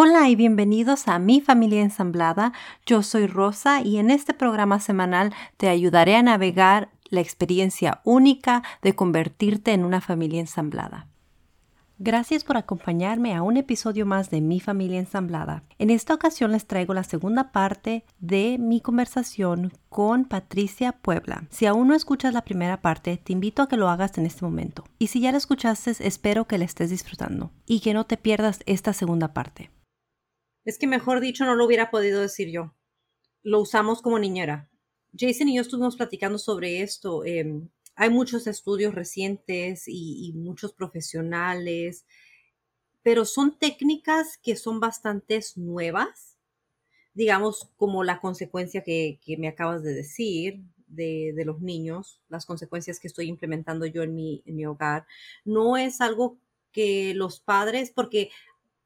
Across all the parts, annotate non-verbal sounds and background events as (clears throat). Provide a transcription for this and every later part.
Hola y bienvenidos a Mi Familia Ensamblada. Yo soy Rosa y en este programa semanal te ayudaré a navegar la experiencia única de convertirte en una familia ensamblada. Gracias por acompañarme a un episodio más de Mi familia ensamblada. En esta ocasión les traigo la segunda parte de mi conversación con Patricia Puebla. Si aún no escuchas la primera parte, te invito a que lo hagas en este momento. Y si ya la escuchaste, espero que la estés disfrutando y que no te pierdas esta segunda parte. Es que mejor dicho no lo hubiera podido decir yo. Lo usamos como niñera. Jason y yo estuvimos platicando sobre esto. Em, hay muchos estudios recientes y, muchos profesionales, pero son técnicas que son bastante nuevas, digamos, como la consecuencia que, me acabas de decir de, los niños, las consecuencias que estoy implementando yo en mi, en mi hogar. No es algo que los padres, porque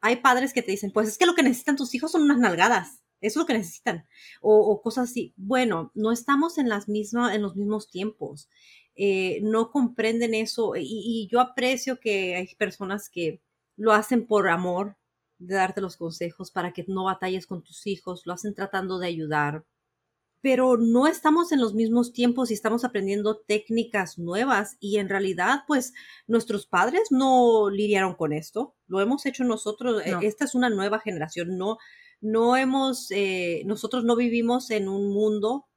hay padres que te dicen, pues es que lo que necesitan tus hijos son unas nalgadas. Eso es lo que necesitan. O, cosas así. Bueno, no estamos en las mismas, en los mismos tiempos. Eh, no comprenden eso y, yo aprecio que hay personas que lo hacen por amor de darte los consejos para que no batalles con tus hijos, lo hacen tratando de ayudar, pero no estamos en los mismos tiempos y estamos aprendiendo técnicas nuevas y en realidad pues nuestros padres no lidiaron con esto, lo hemos hecho nosotros, e, esta es una nueva generación, no, no hemos, eh, nosotros no vivimos en un mundo,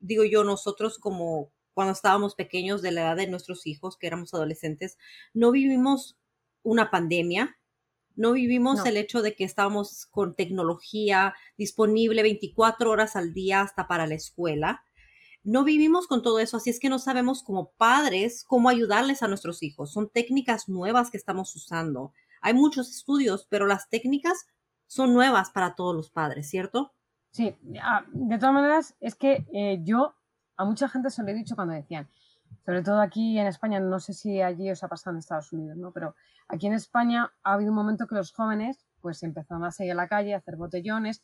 digo yo, nosotros como cuando estábamos pequeños de la edad de nuestros hijos, que éramos adolescentes, no vivimos una pandemia, no vivimos el hecho de que estábamos con tecnología disponible 24 horas al día hasta para la escuela. No vivimos con todo eso, así es que no sabemos como padres cómo ayudarles a nuestros hijos. Son técnicas nuevas que estamos usando. Hay muchos estudios, pero las técnicas son nuevas para todos los padres, ¿cierto? Sí, ah, de todas maneras, es que eh, yo a mucha gente se lo he dicho cuando decían, sobre todo aquí en España, no sé si allí os ha pasado en Estados Unidos, ¿no? Pero aquí en España ha habido un momento que los jóvenes pues empezaron a salir a la calle, a hacer botellones,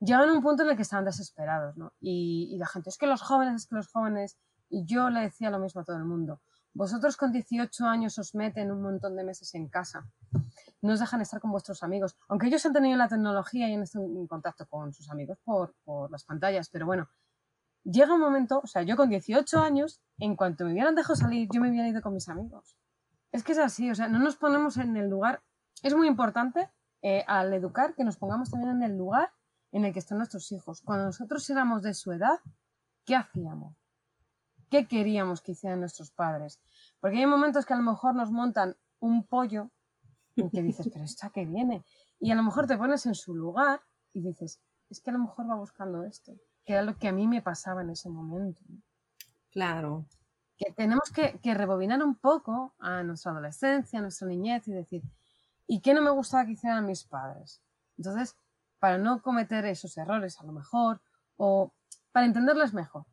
llegaban a un punto en el que estaban desesperados, ¿no? Y, la gente, es que los jóvenes, es que los jóvenes, y yo le decía lo mismo a todo el mundo, vosotros con 18 años os meten un montón de meses en casa, no os dejan estar con vuestros amigos, aunque ellos han tenido la tecnología y han estado en contacto con sus amigos por, por las pantallas, pero bueno, llega un momento, o sea, yo con 18 años, en cuanto me hubieran dejado salir, yo me hubiera ido con mis amigos. Es que es así, o sea, no nos ponemos en el lugar. Es muy importante eh, al educar que nos pongamos también en el lugar en el que están nuestros hijos. Cuando nosotros éramos de su edad, ¿qué hacíamos? ¿Qué queríamos que hicieran nuestros padres? Porque hay momentos que a lo mejor nos montan un pollo y que dices, pero esta que viene. Y a lo mejor te pones en su lugar y dices, es que a lo mejor va buscando esto que era lo que a mí me pasaba en ese momento. Claro. Que tenemos que, rebobinar un poco a nuestra adolescencia, a nuestra niñez y decir, ¿y qué no me gustaba que hicieran mis padres? Entonces, para no cometer esos errores a lo mejor, o para entenderles mejor.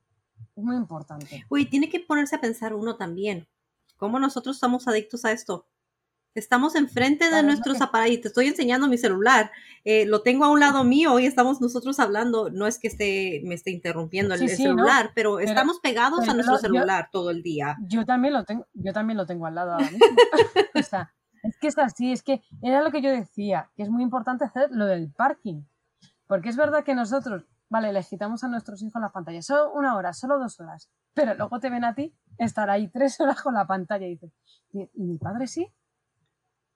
Es muy importante. Uy, tiene que ponerse a pensar uno también. ¿Cómo nosotros estamos adictos a esto? Estamos enfrente de nuestros aparatos. Te estoy enseñando mi celular. Eh, lo tengo a un lado mío y estamos nosotros hablando. No es que esté, me esté interrumpiendo el, celular, pero, estamos pegados a nuestro celular todo el día. Yo también lo tengo, yo también lo tengo al lado ahora mismo. es que es así, es que era lo que yo decía, que es muy importante hacer lo del parking. Porque es verdad que nosotros, vale, les quitamos a nuestros hijos la pantalla, solo una hora, solo dos horas, pero luego te ven a ti estar ahí tres horas con la pantalla y dices, ¿y mi padre sí?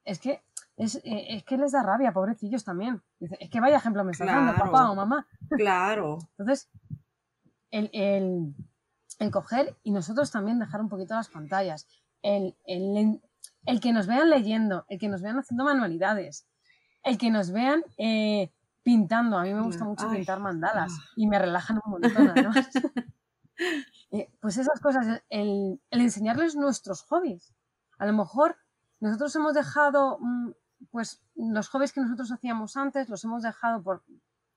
Es que es, eh, es, que les da rabia, pobrecillos también. es que vaya ejemplo me está dando, papá o mamá. Claro. Entonces, el, el, el, coger y nosotros también dejar un poquito las pantallas. El, el, el, que nos vean leyendo, el que nos vean haciendo manualidades, el que nos vean eh, pintando. A mí me gusta mucho pintar mandalas ah. y me relajan un montón, además. (laughs) Eh, pues esas cosas, el, el enseñarles nuestros hobbies. A lo mejor nosotros hemos dejado, mm, pues los hobbies que nosotros hacíamos antes, los hemos dejado por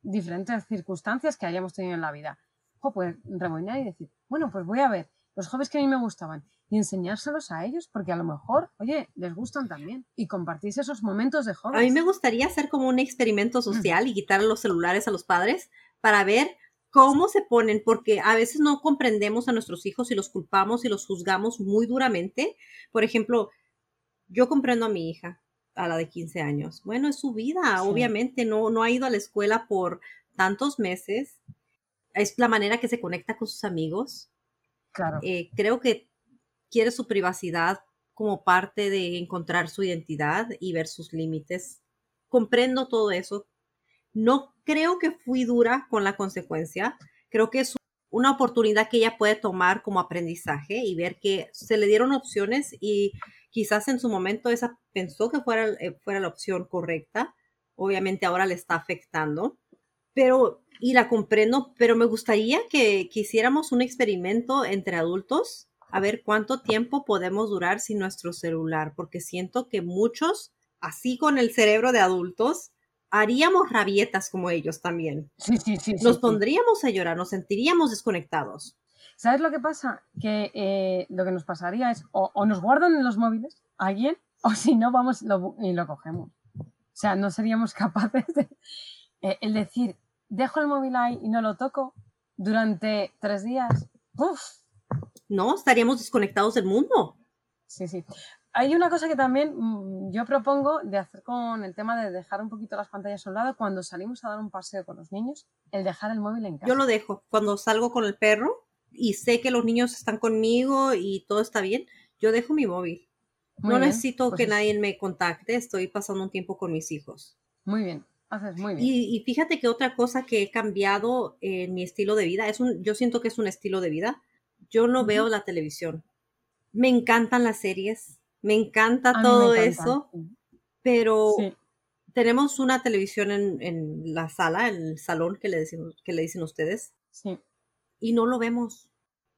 diferentes circunstancias que hayamos tenido en la vida. O pues reboinar y decir, bueno, pues voy a ver los hobbies que a mí me gustaban y enseñárselos a ellos, porque a lo mejor, oye, les gustan también y compartirse esos momentos de hobbies. A mí me gustaría hacer como un experimento social y quitar los celulares a los padres para ver cómo se ponen, porque a veces no comprendemos a nuestros hijos y los culpamos y los juzgamos muy duramente. Por ejemplo, yo comprendo a mi hija. a la de 15 años. Bueno, es su vida, obviamente, no, no ha ido a la escuela por tantos meses. Es la manera que se conecta con sus amigos. Claro. Eh, creo que quiere su privacidad como parte de encontrar su identidad y ver sus límites. Comprendo todo eso. No creo que fui dura con la consecuencia. Creo que es una oportunidad que ella puede tomar como aprendizaje y ver que se le dieron opciones y quizás en su momento esa pensó que fuera, eh, fuera la opción correcta. Obviamente ahora le está afectando, pero, y la comprendo, pero me gustaría que, que hiciéramos un experimento entre adultos a ver cuánto tiempo podemos durar sin nuestro celular, porque siento que muchos, así con el cerebro de adultos, haríamos rabietas como ellos también. Sí, sí, sí. Nos pondríamos a llorar, nos sentiríamos desconectados. ¿Sabes lo que pasa? Que eh, lo que nos pasaría es o, nos guardan en los móviles alguien o si no vamos y lo cogemos. O sea, no seríamos (laughs) capaces de eh, el decir, dejo el móvil ahí y no lo toco durante tres días. ¡Uf! No, estaríamos desconectados del mundo. Sí, sí. Hay una cosa que también mm, yo propongo de hacer con el tema de dejar un poquito las pantallas a un lado cuando salimos a dar un paseo con los niños, el dejar el móvil en casa. Yo lo dejo. Cuando salgo con el perro y sé que los niños están conmigo y todo está bien, yo dejo mi móvil. no necesito pues que nadie me contacte, estoy pasando un tiempo con mis hijos. Muy bien, haces muy bien. Y, fíjate que otra cosa que he cambiado en mi estilo de vida, es un, yo siento que es un estilo de vida, yo no veo la televisión. Me encantan las series, me encanta todo eso, pero tenemos una televisión en, la sala, en el salón que le, decimos, que le dicen ustedes. Sí. Y no lo vemos.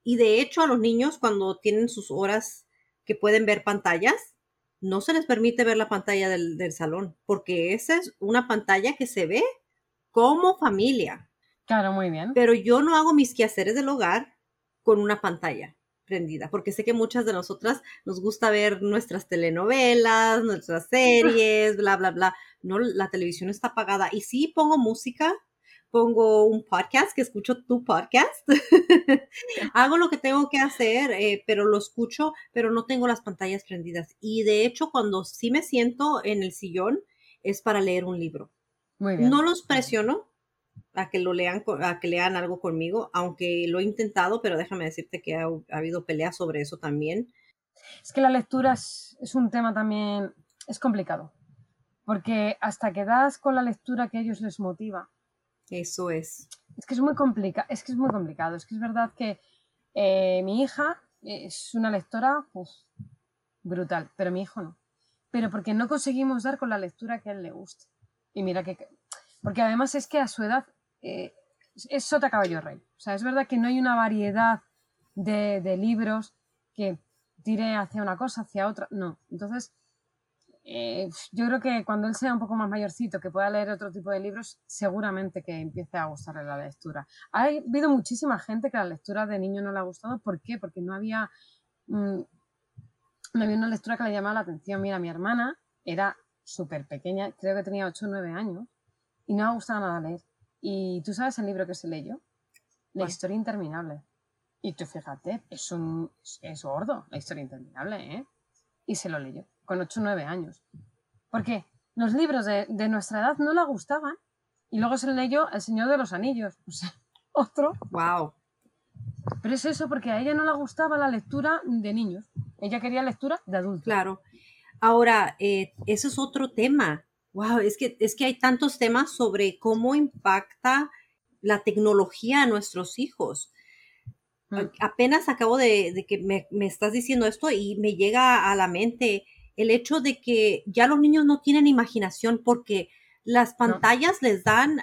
Y de hecho a los niños cuando tienen sus horas que pueden ver pantallas, no se les permite ver la pantalla del, del salón, porque esa es una pantalla que se ve como familia. Claro, muy bien. Pero yo no hago mis quehaceres del hogar con una pantalla prendida, porque sé que muchas de nosotras nos gusta ver nuestras telenovelas, nuestras series, bla, bla, bla. No, la televisión está apagada. Y sí pongo música, pongo un podcast, que escucho tu podcast. (laughs) Hago lo que tengo que hacer, eh, pero lo escucho, pero no tengo las pantallas prendidas. Y de hecho, cuando sí me siento en el sillón, es para leer un libro. Muy bien. No los presiono, a que lo lean, a que lean algo conmigo, aunque lo he intentado, pero déjame decirte que ha, habido peleas sobre eso también. Es que la lectura es, un tema también, es complicado, porque hasta que das con la lectura que a ellos les motiva. Eso es. Es que es muy complicado, es que es muy complicado, es que es verdad que eh, mi hija es una lectora pues, brutal, pero mi hijo no. Pero porque no conseguimos dar con la lectura que a él le guste. Y mira que porque además es que a su edad eh, es sota caballo rey. O sea, es verdad que no hay una variedad de, libros que tire hacia una cosa, hacia otra. No. Entonces, eh, yo creo que cuando él sea un poco más mayorcito, que pueda leer otro tipo de libros, seguramente que empiece a gustarle la lectura. Ha habido muchísima gente que la lectura de niño no le ha gustado. ¿Por qué? Porque no había, mm, no había una lectura que le llamaba la atención. Mira, mi hermana era súper pequeña, creo que tenía 8 o 9 años, y no me ha gustado nada leer. ¿Y tú sabes el libro que se leyó? La historia interminable. Y tú fíjate, es, un, es gordo, la historia interminable, ¿eh? Y se lo leyó, con 8 o 9 años. ¿Por qué? Los libros de, nuestra edad no le gustaban. Y luego se leyó El Señor de los Anillos. (laughs) O sea, otro. ¡Wow! Pero es eso, porque a ella no le gustaba la lectura de niños. Ella quería lectura de adultos. Claro. Ahora, eh, eso es otro tema. Wow, es que, es que hay tantos temas sobre cómo impacta la tecnología a nuestros hijos. Mm. Apenas acabo de, que me, estás diciendo esto y me llega a la mente el hecho de que ya los niños no tienen imaginación porque las pantallas les dan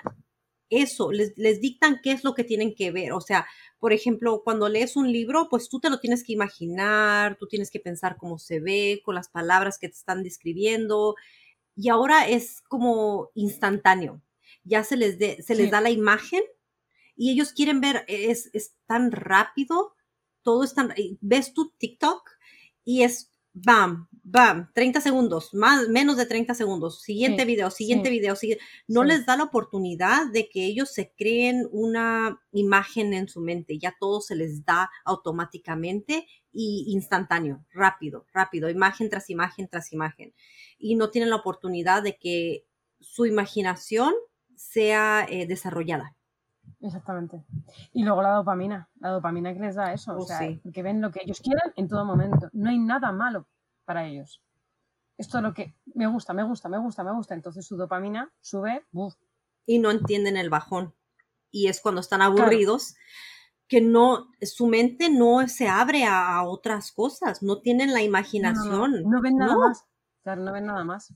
eso, les, les, dictan qué es lo que tienen que ver. O sea, por ejemplo, cuando lees un libro, pues tú te lo tienes que imaginar, tú tienes que pensar cómo se ve, con las palabras que te están describiendo y ahora es como instantáneo. Ya se les, se les da la imagen y ellos quieren ver, es, tan rápido, todo es tan, ves tu TikTok y es bam, bam, 30 segundos, más, menos de 30 segundos, siguiente video, siguiente video, no les da la oportunidad de que ellos se creen una imagen en su mente, ya todo se les da automáticamente y instantáneo, rápido, rápido, imagen tras imagen tras imagen. Y no tienen la oportunidad de que su imaginación sea eh, desarrollada. Exactamente. Y luego la dopamina, la dopamina que les da eso, o sea, porque ven lo que ellos quieran en todo momento. No hay nada malo para ellos. Esto es lo que me gusta, me gusta, me gusta, me gusta. Entonces su dopamina sube. Y no entienden el bajón. Y es cuando están aburridos que no, su mente no se abre a, otras cosas, no tienen la imaginación. No, ven nada más. Claro, no ven nada más.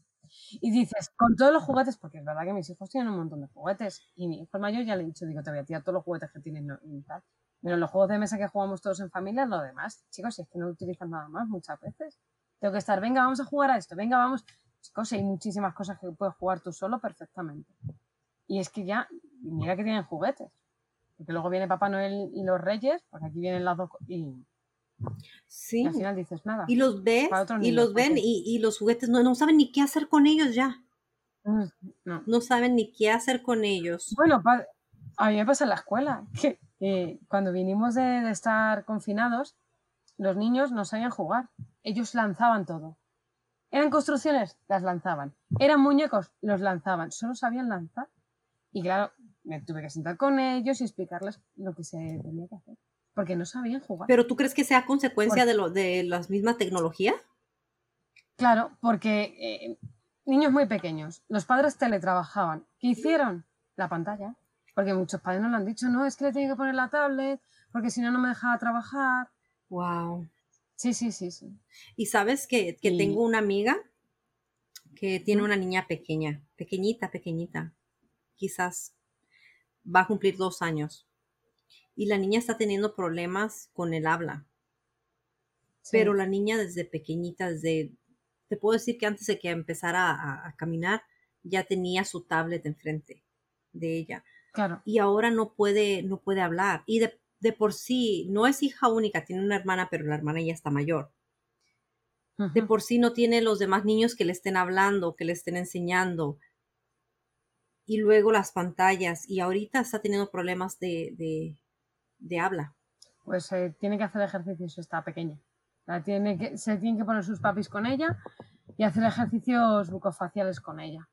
Y dices, con todos los juguetes, porque es verdad que mis hijos tienen un montón de juguetes, y mi hijo mayor ya le he dicho, digo, te voy a tirar todos los juguetes que tienen y tal. Pero los juegos de mesa que jugamos todos en familia, lo demás, chicos, si es que no utilizan nada más muchas veces. Tengo que estar, venga, vamos a jugar a esto, venga, vamos. Chicos, hay muchísimas cosas que puedes jugar tú solo perfectamente. Y es que ya, mira que tienen juguetes. Porque luego viene Papá Noel y los Reyes, porque aquí vienen las dos. Y Sí. al final dices nada. Y los ves, y los ven, y, los juguetes no, no saben ni qué hacer con ellos ya. Mm, no. saben ni qué hacer con ellos. Bueno, a mí me pasa en la escuela, que cuando vinimos de, estar confinados, los niños no sabían jugar. Ellos lanzaban todo. Eran construcciones, las lanzaban. Eran muñecos, los lanzaban. Solo sabían lanzar. Y claro, me tuve que sentar con ellos y explicarles lo que se tenía que hacer porque no sabían jugar. ¿Pero tú crees que sea consecuencia de, lo, de las mismas tecnologías? Claro, porque eh, niños muy pequeños, los padres teletrabajaban. ¿Qué hicieron? La pantalla. Porque muchos padres nos lo han dicho, no, es que le tengo que poner la tablet, porque si no, no me dejaba trabajar. Wow. Sí, sí, sí, sí. Y sabes que, tengo una amiga que tiene una niña pequeña, pequeñita, pequeñita. Quizás va a cumplir dos años y la niña está teniendo problemas con el habla. Pero la niña desde pequeñita, desde, te puedo decir que antes de que empezara a, caminar, ya tenía su tablet enfrente de ella. Claro. Y ahora no puede, no puede hablar. Y de, de, por sí, no es hija única, tiene una hermana, pero la hermana ya está mayor. De por sí no tiene los demás niños que le estén hablando, que le estén enseñando. Y luego las pantallas. Y ahorita está teniendo problemas de, de habla? Pues eh, tiene que hacer ejercicios, está pequeña. tiene que, se tiene que poner sus papis con ella y hacer ejercicios bucofaciales con ella.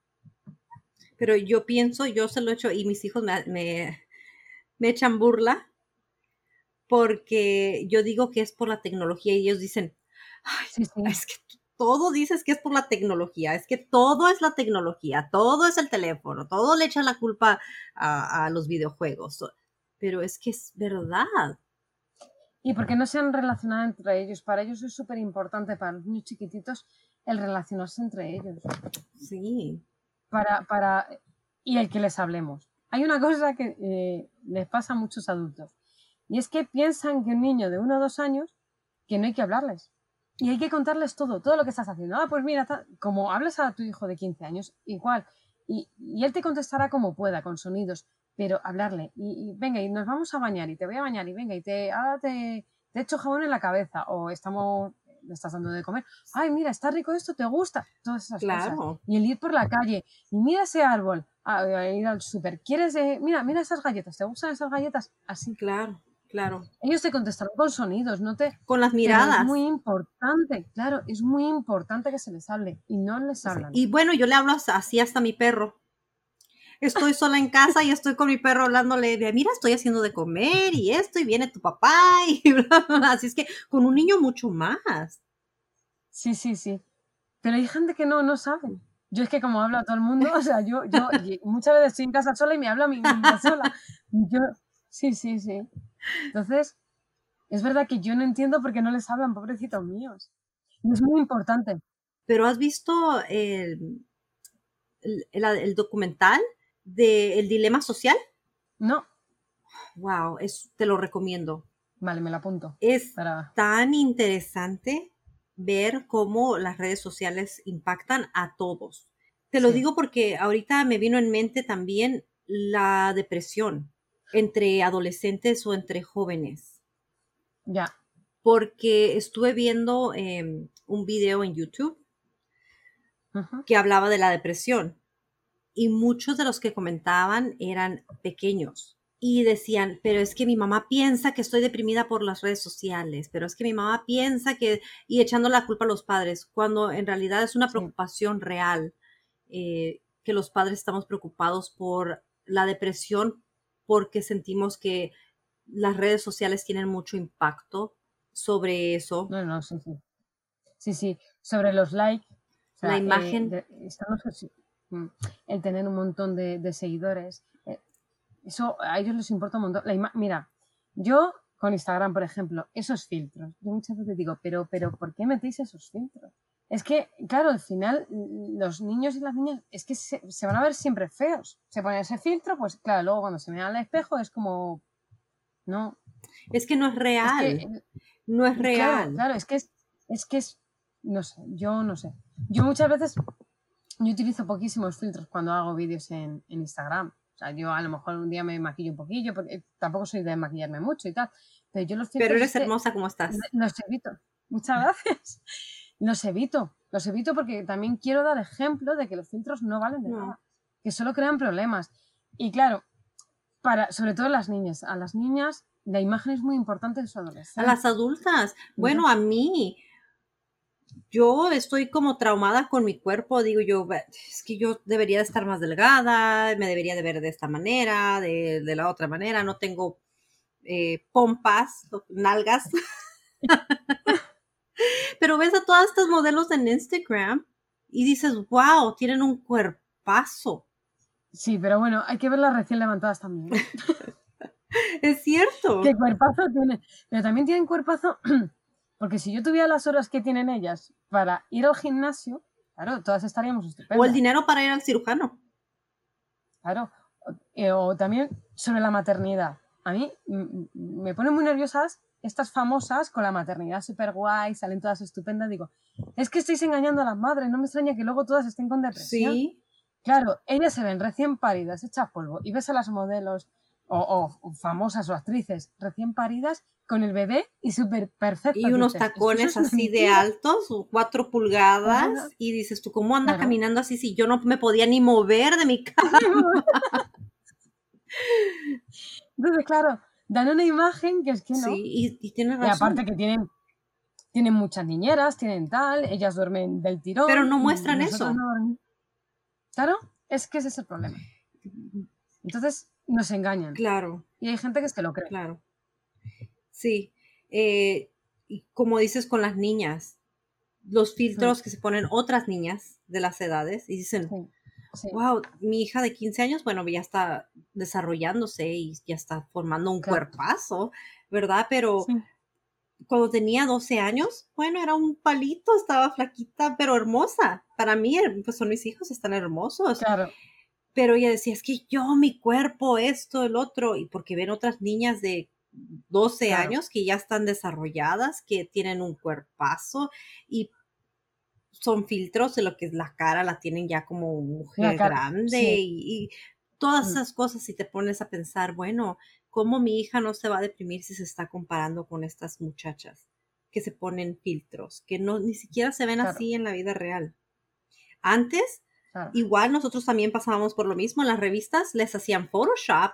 Pero yo pienso, yo se lo he hecho y mis hijos me, me, echan burla porque yo digo que es por la tecnología y ellos dicen, es que todo dices que es por la tecnología, es que todo es la tecnología, todo es el teléfono, todo le echa la culpa a, a los videojuegos pero es que es verdad. Y porque no se han relacionado entre ellos. Para ellos es súper importante, para los niños chiquititos, el relacionarse entre ellos. Sí. Para, para, y el que les hablemos. Hay una cosa que eh, les pasa a muchos adultos. Y es que piensan que un niño de uno o dos años, que no hay que hablarles. Y hay que contarles todo, todo lo que estás haciendo. Ah, pues mira, como hablas a tu hijo de 15 años, igual. Y, y, él te contestará como pueda, con sonidos pero hablarle y, venga y nos vamos a bañar y te voy a bañar y venga y te ahora te, te echo jabón en la cabeza o estamos le estás dando de comer. Ay mira está rico esto te gusta todas esas cosas. Y el ir por la calle y mira ese árbol a, ir al súper quieres mira mira esas galletas te gustan esas galletas así. Claro claro. Ellos te contestan con sonidos no te con las miradas es muy importante claro es muy importante que se les hable y no les hablan. y bueno yo le hablo así hasta a mi perro estoy sola en casa y estoy con mi perro hablándole de, mira, estoy haciendo de comer y esto, y viene tu papá, (laughs) y bla, bla, Así es que con un niño mucho más. Sí, sí, sí. Pero hay gente que no, no sabe. Yo es que como hablo a todo el mundo, o sea, yo, yo (laughs) muchas veces estoy en casa sola y me hablo a mí misma sola. Yo, sí, sí, sí. Entonces, es verdad que yo no entiendo por qué no les hablan, pobrecitos míos. Y es muy importante. Pero has visto el, el, el documental de El Dilema Social? No. Wow, es, te lo recomiendo. Vale, me lo apunto. Es tan interesante ver cómo las redes sociales impactan a todos. Te lo digo porque ahorita me vino en mente también la depresión entre adolescentes o entre jóvenes. Ya. porque estuve viendo em, un video en YouTube que hablaba de la depresión y muchos de los que comentaban eran pequeños y decían, pero es que mi mamá piensa que estoy deprimida por las redes sociales, pero es que mi mamá piensa que, y echando la culpa a los padres, cuando en realidad es una preocupación real, eh, que los padres estamos preocupados por la depresión porque sentimos que las redes sociales tienen mucho impacto sobre eso. No, no, sí, sí. Sí, sí, sobre los likes. la imagen. Eh, mm, el tener un montón de, seguidores. Eh, eso a ellos les importa un montón. La Mira, yo con Instagram, por ejemplo, esos filtros. Yo muchas veces digo, pero, pero, ¿por qué metéis esos filtros? Es que, claro, al final los niños y las niñas es que se, van a ver siempre feos. Se pone ese filtro, pues claro, luego cuando se ven al espejo es como, no. Es que no es real. no es real. Claro, es que es, es que es, no sé, yo no sé. Yo muchas veces, yo utilizo poquísimos filtros cuando hago vídeos en, Instagram. O sea, yo a lo mejor un día me maquillo un poquillo, porque tampoco soy de maquillarme mucho y tal. Pero yo los filtros. Pero eres hermosa como estás. Los evito. Muchas gracias los evito, los evito porque también quiero dar ejemplo de que los filtros no valen de nada, que solo crean problemas. Y claro, para, sobre todo las niñas, a las niñas la imagen es muy importante en su adolescencia. A las adultas, bueno, a mí, yo estoy como traumada con mi cuerpo, digo yo, es que yo debería de estar más delgada, me debería de ver de esta manera, de, la otra manera, no tengo eh, pompas, nalgas. (laughs) Pero ves a todas estas modelos en Instagram y dices, wow, tienen un cuerpazo. Sí, pero bueno, hay que ver las recién levantadas también. (laughs) es cierto. ¿Qué cuerpazo tiene? Pero también tienen cuerpazo, (clears throat) porque si yo tuviera las horas que tienen ellas para ir al gimnasio, claro, todas estaríamos estupendas. O el dinero para ir al cirujano. Claro. Eh, o también sobre la maternidad. A mí me pone muy nerviosas estas famosas con la maternidad súper guay, salen todas estupendas, digo, es que estáis engañando a las madres, no me extraña que luego todas estén con depresión. Sí. Claro, ellas se ven recién paridas, hechas polvo, y ves a las modelos o, famosas o actrices recién paridas con el bebé y súper perfectas. Y unos tacones así de altos, cuatro pulgadas, y dices tú, ¿cómo anda caminando así si yo no me podía ni mover de mi (laughs) cama? Entonces, claro, dan una imagen que es que no. Sí, y, tiene razón. Y aparte que tienen, tienen muchas niñeras, tienen tal, ellas duermen del tirón. Pero no muestran eso. claro, es que ese es el problema. Entonces nos engañan. Claro. Y hay gente que se lo cree. Claro. Sí. Eh, y como dices con las niñas, los filtros que se ponen otras niñas de las edades y dicen, Wow, mi hija de 15 años, bueno, ya está desarrollándose y ya está formando un cuerpazo, ¿verdad? Pero cuando tenía 12 años, bueno, era un palito, estaba flaquita, pero hermosa. Para mí, pues son mis hijos, están hermosos. Claro. Pero ella decía, es que yo, mi cuerpo, esto, el otro, y porque ven otras niñas de 12 años que ya están desarrolladas, que tienen un cuerpazo, y son filtros de lo que es la cara, la tienen ya como mujer grande y, todas mm. esas cosas si te pones a pensar, bueno, ¿cómo mi hija no se va a deprimir si se está comparando con estas muchachas que se ponen filtros, que no ni siquiera se ven así en la vida real? Antes, igual nosotros también pasábamos por lo mismo, en las revistas les hacían Photoshop,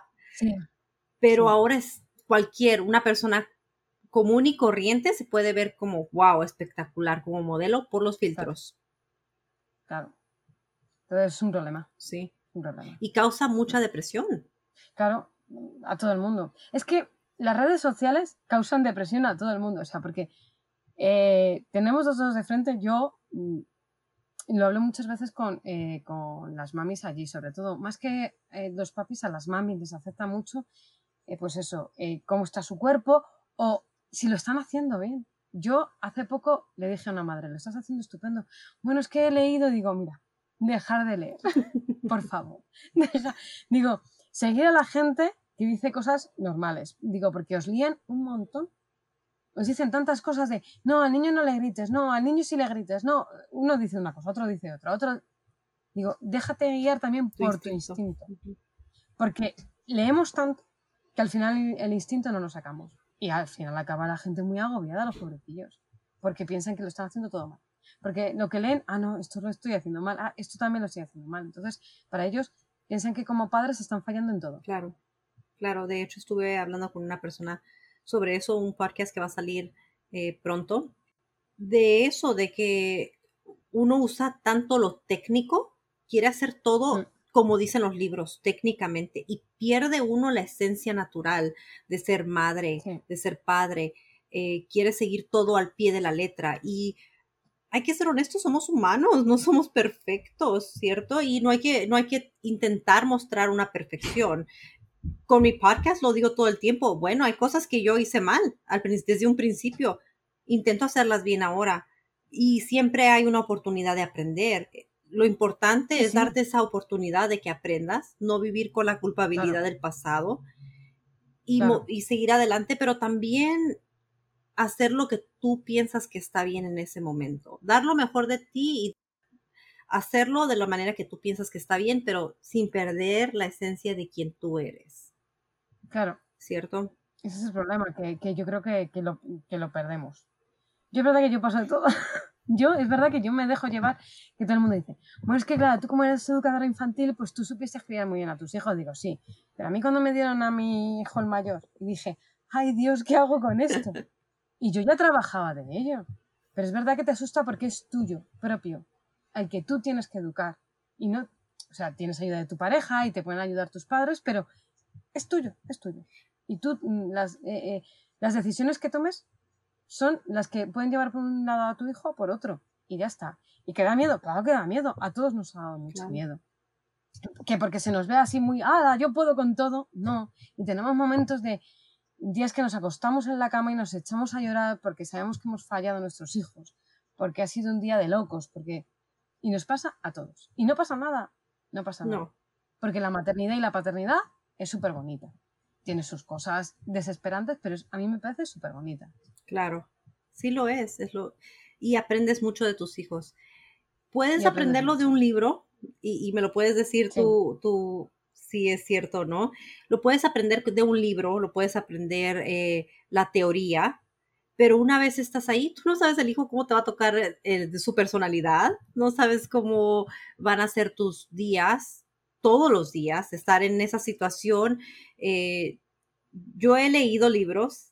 pero ahora es cualquier, una persona común y corriente se puede ver como, wow, espectacular como modelo por los filtros. Claro. Entonces es un problema. Sí. Un problema. Y causa mucha depresión. Claro, a todo el mundo. Es que las redes sociales causan depresión a todo el mundo. O sea, porque eh, tenemos dos dedos de frente. Yo mm, lo hablo muchas veces con, eh, con, las mamis allí, sobre todo. Más que eh, los papis, a las mamis les afecta mucho, pues eso, cómo está su cuerpo o si lo están haciendo bien. Yo hace poco le dije a una madre, lo estás haciendo estupendo. Bueno, es que he leído, digo, mira, dejar de leer, por favor. (laughs) Digo, seguir a la gente que dice cosas normales. Digo, porque os lían un montón. Os dicen tantas cosas de, no, al niño no le grites, no, al niño sí le grites, no. Uno dice una cosa, otro dice otra, otro... Digo, déjate guiar también por tu instinto. Porque leemos tanto que al final el instinto no lo sacamos. Y al final acaba la gente muy agobiada, los pobrecillos, porque piensan que lo están haciendo todo mal. Porque lo que leen, ah, no, esto lo estoy haciendo mal, ah, esto también lo estoy haciendo mal. Entonces, para ellos, piensan que como padres están fallando en todo. Claro, claro. De hecho, estuve hablando con una persona sobre eso, un podcast que va a salir eh, pronto, de eso, de que uno usa tanto lo técnico, quiere hacer todo Mm. Como dicen los libros, técnicamente, y pierde uno la esencia natural de ser madre, Sí. de ser padre, eh, quiere seguir todo al pie de la letra y hay que ser honestos, somos humanos, (laughs) no somos perfectos, ¿cierto? Y no hay que, no hay que intentar mostrar una perfección. Con mi podcast lo digo todo el tiempo, bueno, hay cosas que yo hice mal al, desde un principio, intento hacerlas bien ahora y siempre hay una oportunidad de aprender. Lo importante Sí, es darte esa oportunidad de que aprendas, no vivir con la culpabilidad Claro. del pasado y, mo- Claro. y seguir adelante, pero también hacer lo que tú piensas que está bien en ese momento. Dar lo mejor de ti y hacerlo de la manera que tú piensas que está bien, pero sin perder la esencia de quien tú eres, Claro, ¿cierto? ese es el problema, que, que yo creo que, que lo, que lo perdemos. Yo es verdad que yo paso de todo. (laughs) Yo, es verdad que yo me dejo llevar, que todo el mundo dice, bueno, es que claro, tú como eres educadora infantil, pues tú supiste criar muy bien a tus hijos. Digo, sí, pero a mí cuando me dieron a mi hijo el mayor, y dije, ay Dios, ¿qué hago con esto? Y yo ya trabajaba de ello. Pero es verdad que te asusta porque es tuyo, propio, al que tú tienes que educar. Y no, o sea, tienes ayuda de tu pareja y te pueden ayudar tus padres, pero es tuyo, es tuyo. Y tú, mm, las, eh, eh, las decisiones que tomes son las que pueden llevar por un lado a tu hijo o por otro. Y ya está. ¿Y que da miedo? Claro que da miedo. A todos nos ha dado mucho Claro. miedo. Que porque se nos ve así muy, ah, yo puedo con todo. No. Y tenemos momentos de días que nos acostamos en la cama y nos echamos a llorar porque sabemos que hemos fallado a nuestros hijos. Porque ha sido un día de locos. Porque... Y nos pasa a todos. Y no pasa nada. No pasa nada. No, Porque la maternidad y la paternidad es súper bonita. Tiene sus cosas desesperantes, pero a mí me parece súper bonita. Claro, sí lo es, es lo, y aprendes mucho de tus hijos. Puedes aprenderlo de un libro y, y me lo puedes decir Sí. tú, tú si es cierto o no. Lo puedes aprender de un libro, lo puedes aprender eh, la teoría, pero una vez estás ahí, tú no sabes el hijo cómo te va a tocar eh, de su personalidad, no sabes cómo van a ser tus días, todos los días, estar en esa situación. eh, yo he leído libros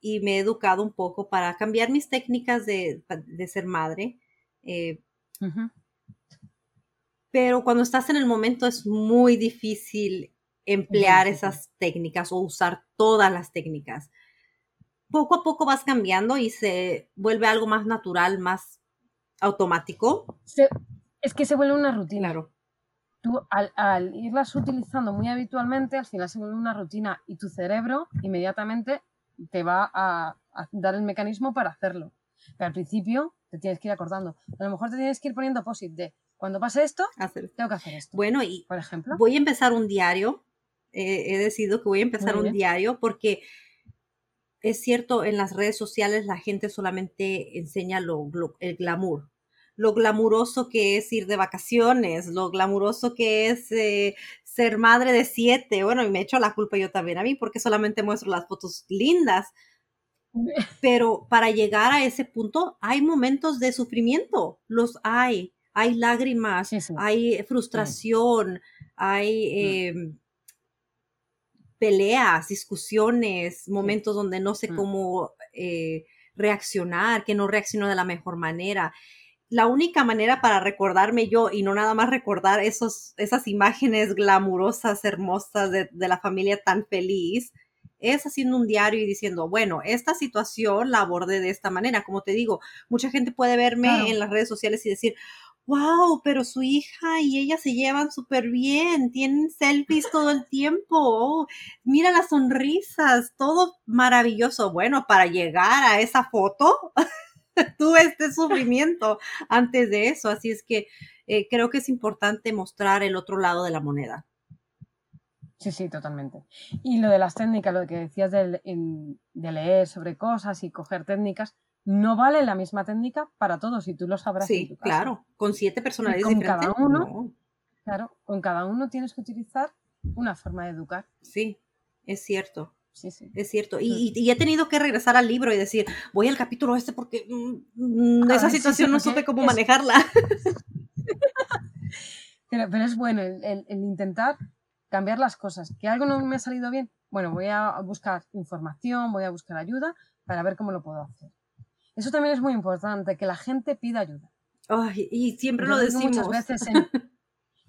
y me he educado un poco para cambiar mis técnicas de, de ser madre. eh, Ujú. pero cuando estás en el momento es muy difícil emplear difícil. esas técnicas o usar todas las técnicas. Poco a poco vas cambiando y se vuelve algo más natural, más automático. Se- es que se vuelve una rutina. Claro, Tú al, al irlas utilizando muy habitualmente, al final se vuelve una rutina y tu cerebro inmediatamente te va a, a dar el mecanismo para hacerlo. Pero al principio te tienes que ir acordando. A lo mejor te tienes que ir poniendo posit de cuando pase esto, hacer. tengo que hacer esto. Bueno, y Por ejemplo. voy a empezar un diario. eh, he decidido que voy a empezar un diario porque es cierto, en las redes sociales la gente solamente enseña lo, el glamour, lo glamuroso que es ir de vacaciones, lo glamuroso que es eh, ser madre de siete. Bueno, y me echo la culpa yo también a mí porque solamente muestro las fotos lindas. (laughs) Pero para llegar a ese punto hay momentos de sufrimiento, los hay, hay lágrimas, hay frustración, hay eh, peleas, discusiones, momentos donde no sé Mm. cómo eh, reaccionar, que no reacciono de la mejor manera. La única manera para recordarme yo y no nada más recordar esos, esas imágenes glamurosas, hermosas de, de la familia tan feliz, es haciendo un diario y diciendo, bueno, esta situación la abordé de esta manera. Como te digo, mucha gente puede verme Claro. en las redes sociales y decir, wow, pero su hija y ella se llevan súper bien, tienen selfies todo el tiempo, oh, mira las sonrisas, todo maravilloso. Bueno, para llegar a esa foto, (laughs) (laughs) tuve este sufrimiento antes de eso, así es que eh, creo que es importante mostrar el otro lado de la moneda. Sí, sí, totalmente. Y lo de las técnicas, lo que decías en- de, leer sobre cosas y coger técnicas, no vale la misma técnica para todos y tú lo sabrás en Sí, tu casa. claro, con siete personalidades con diferentes. cada uno. no, Claro, con cada uno tienes que utilizar una forma de educar. sí, es cierto. Sí, sí. Es cierto. Y, y, he tenido que regresar al libro y decir, voy al capítulo este porque mm, mm, esa situación no supe cómo manejarla. (laughs) pero, pero, es bueno el, el, intentar cambiar las cosas. Que algo no me ha salido bien, bueno, voy a buscar información, voy a buscar ayuda para ver cómo lo puedo hacer. Eso también es muy importante, que la gente pida ayuda. Ay, y siempre lo, decimos. Muchas veces en, (laughs)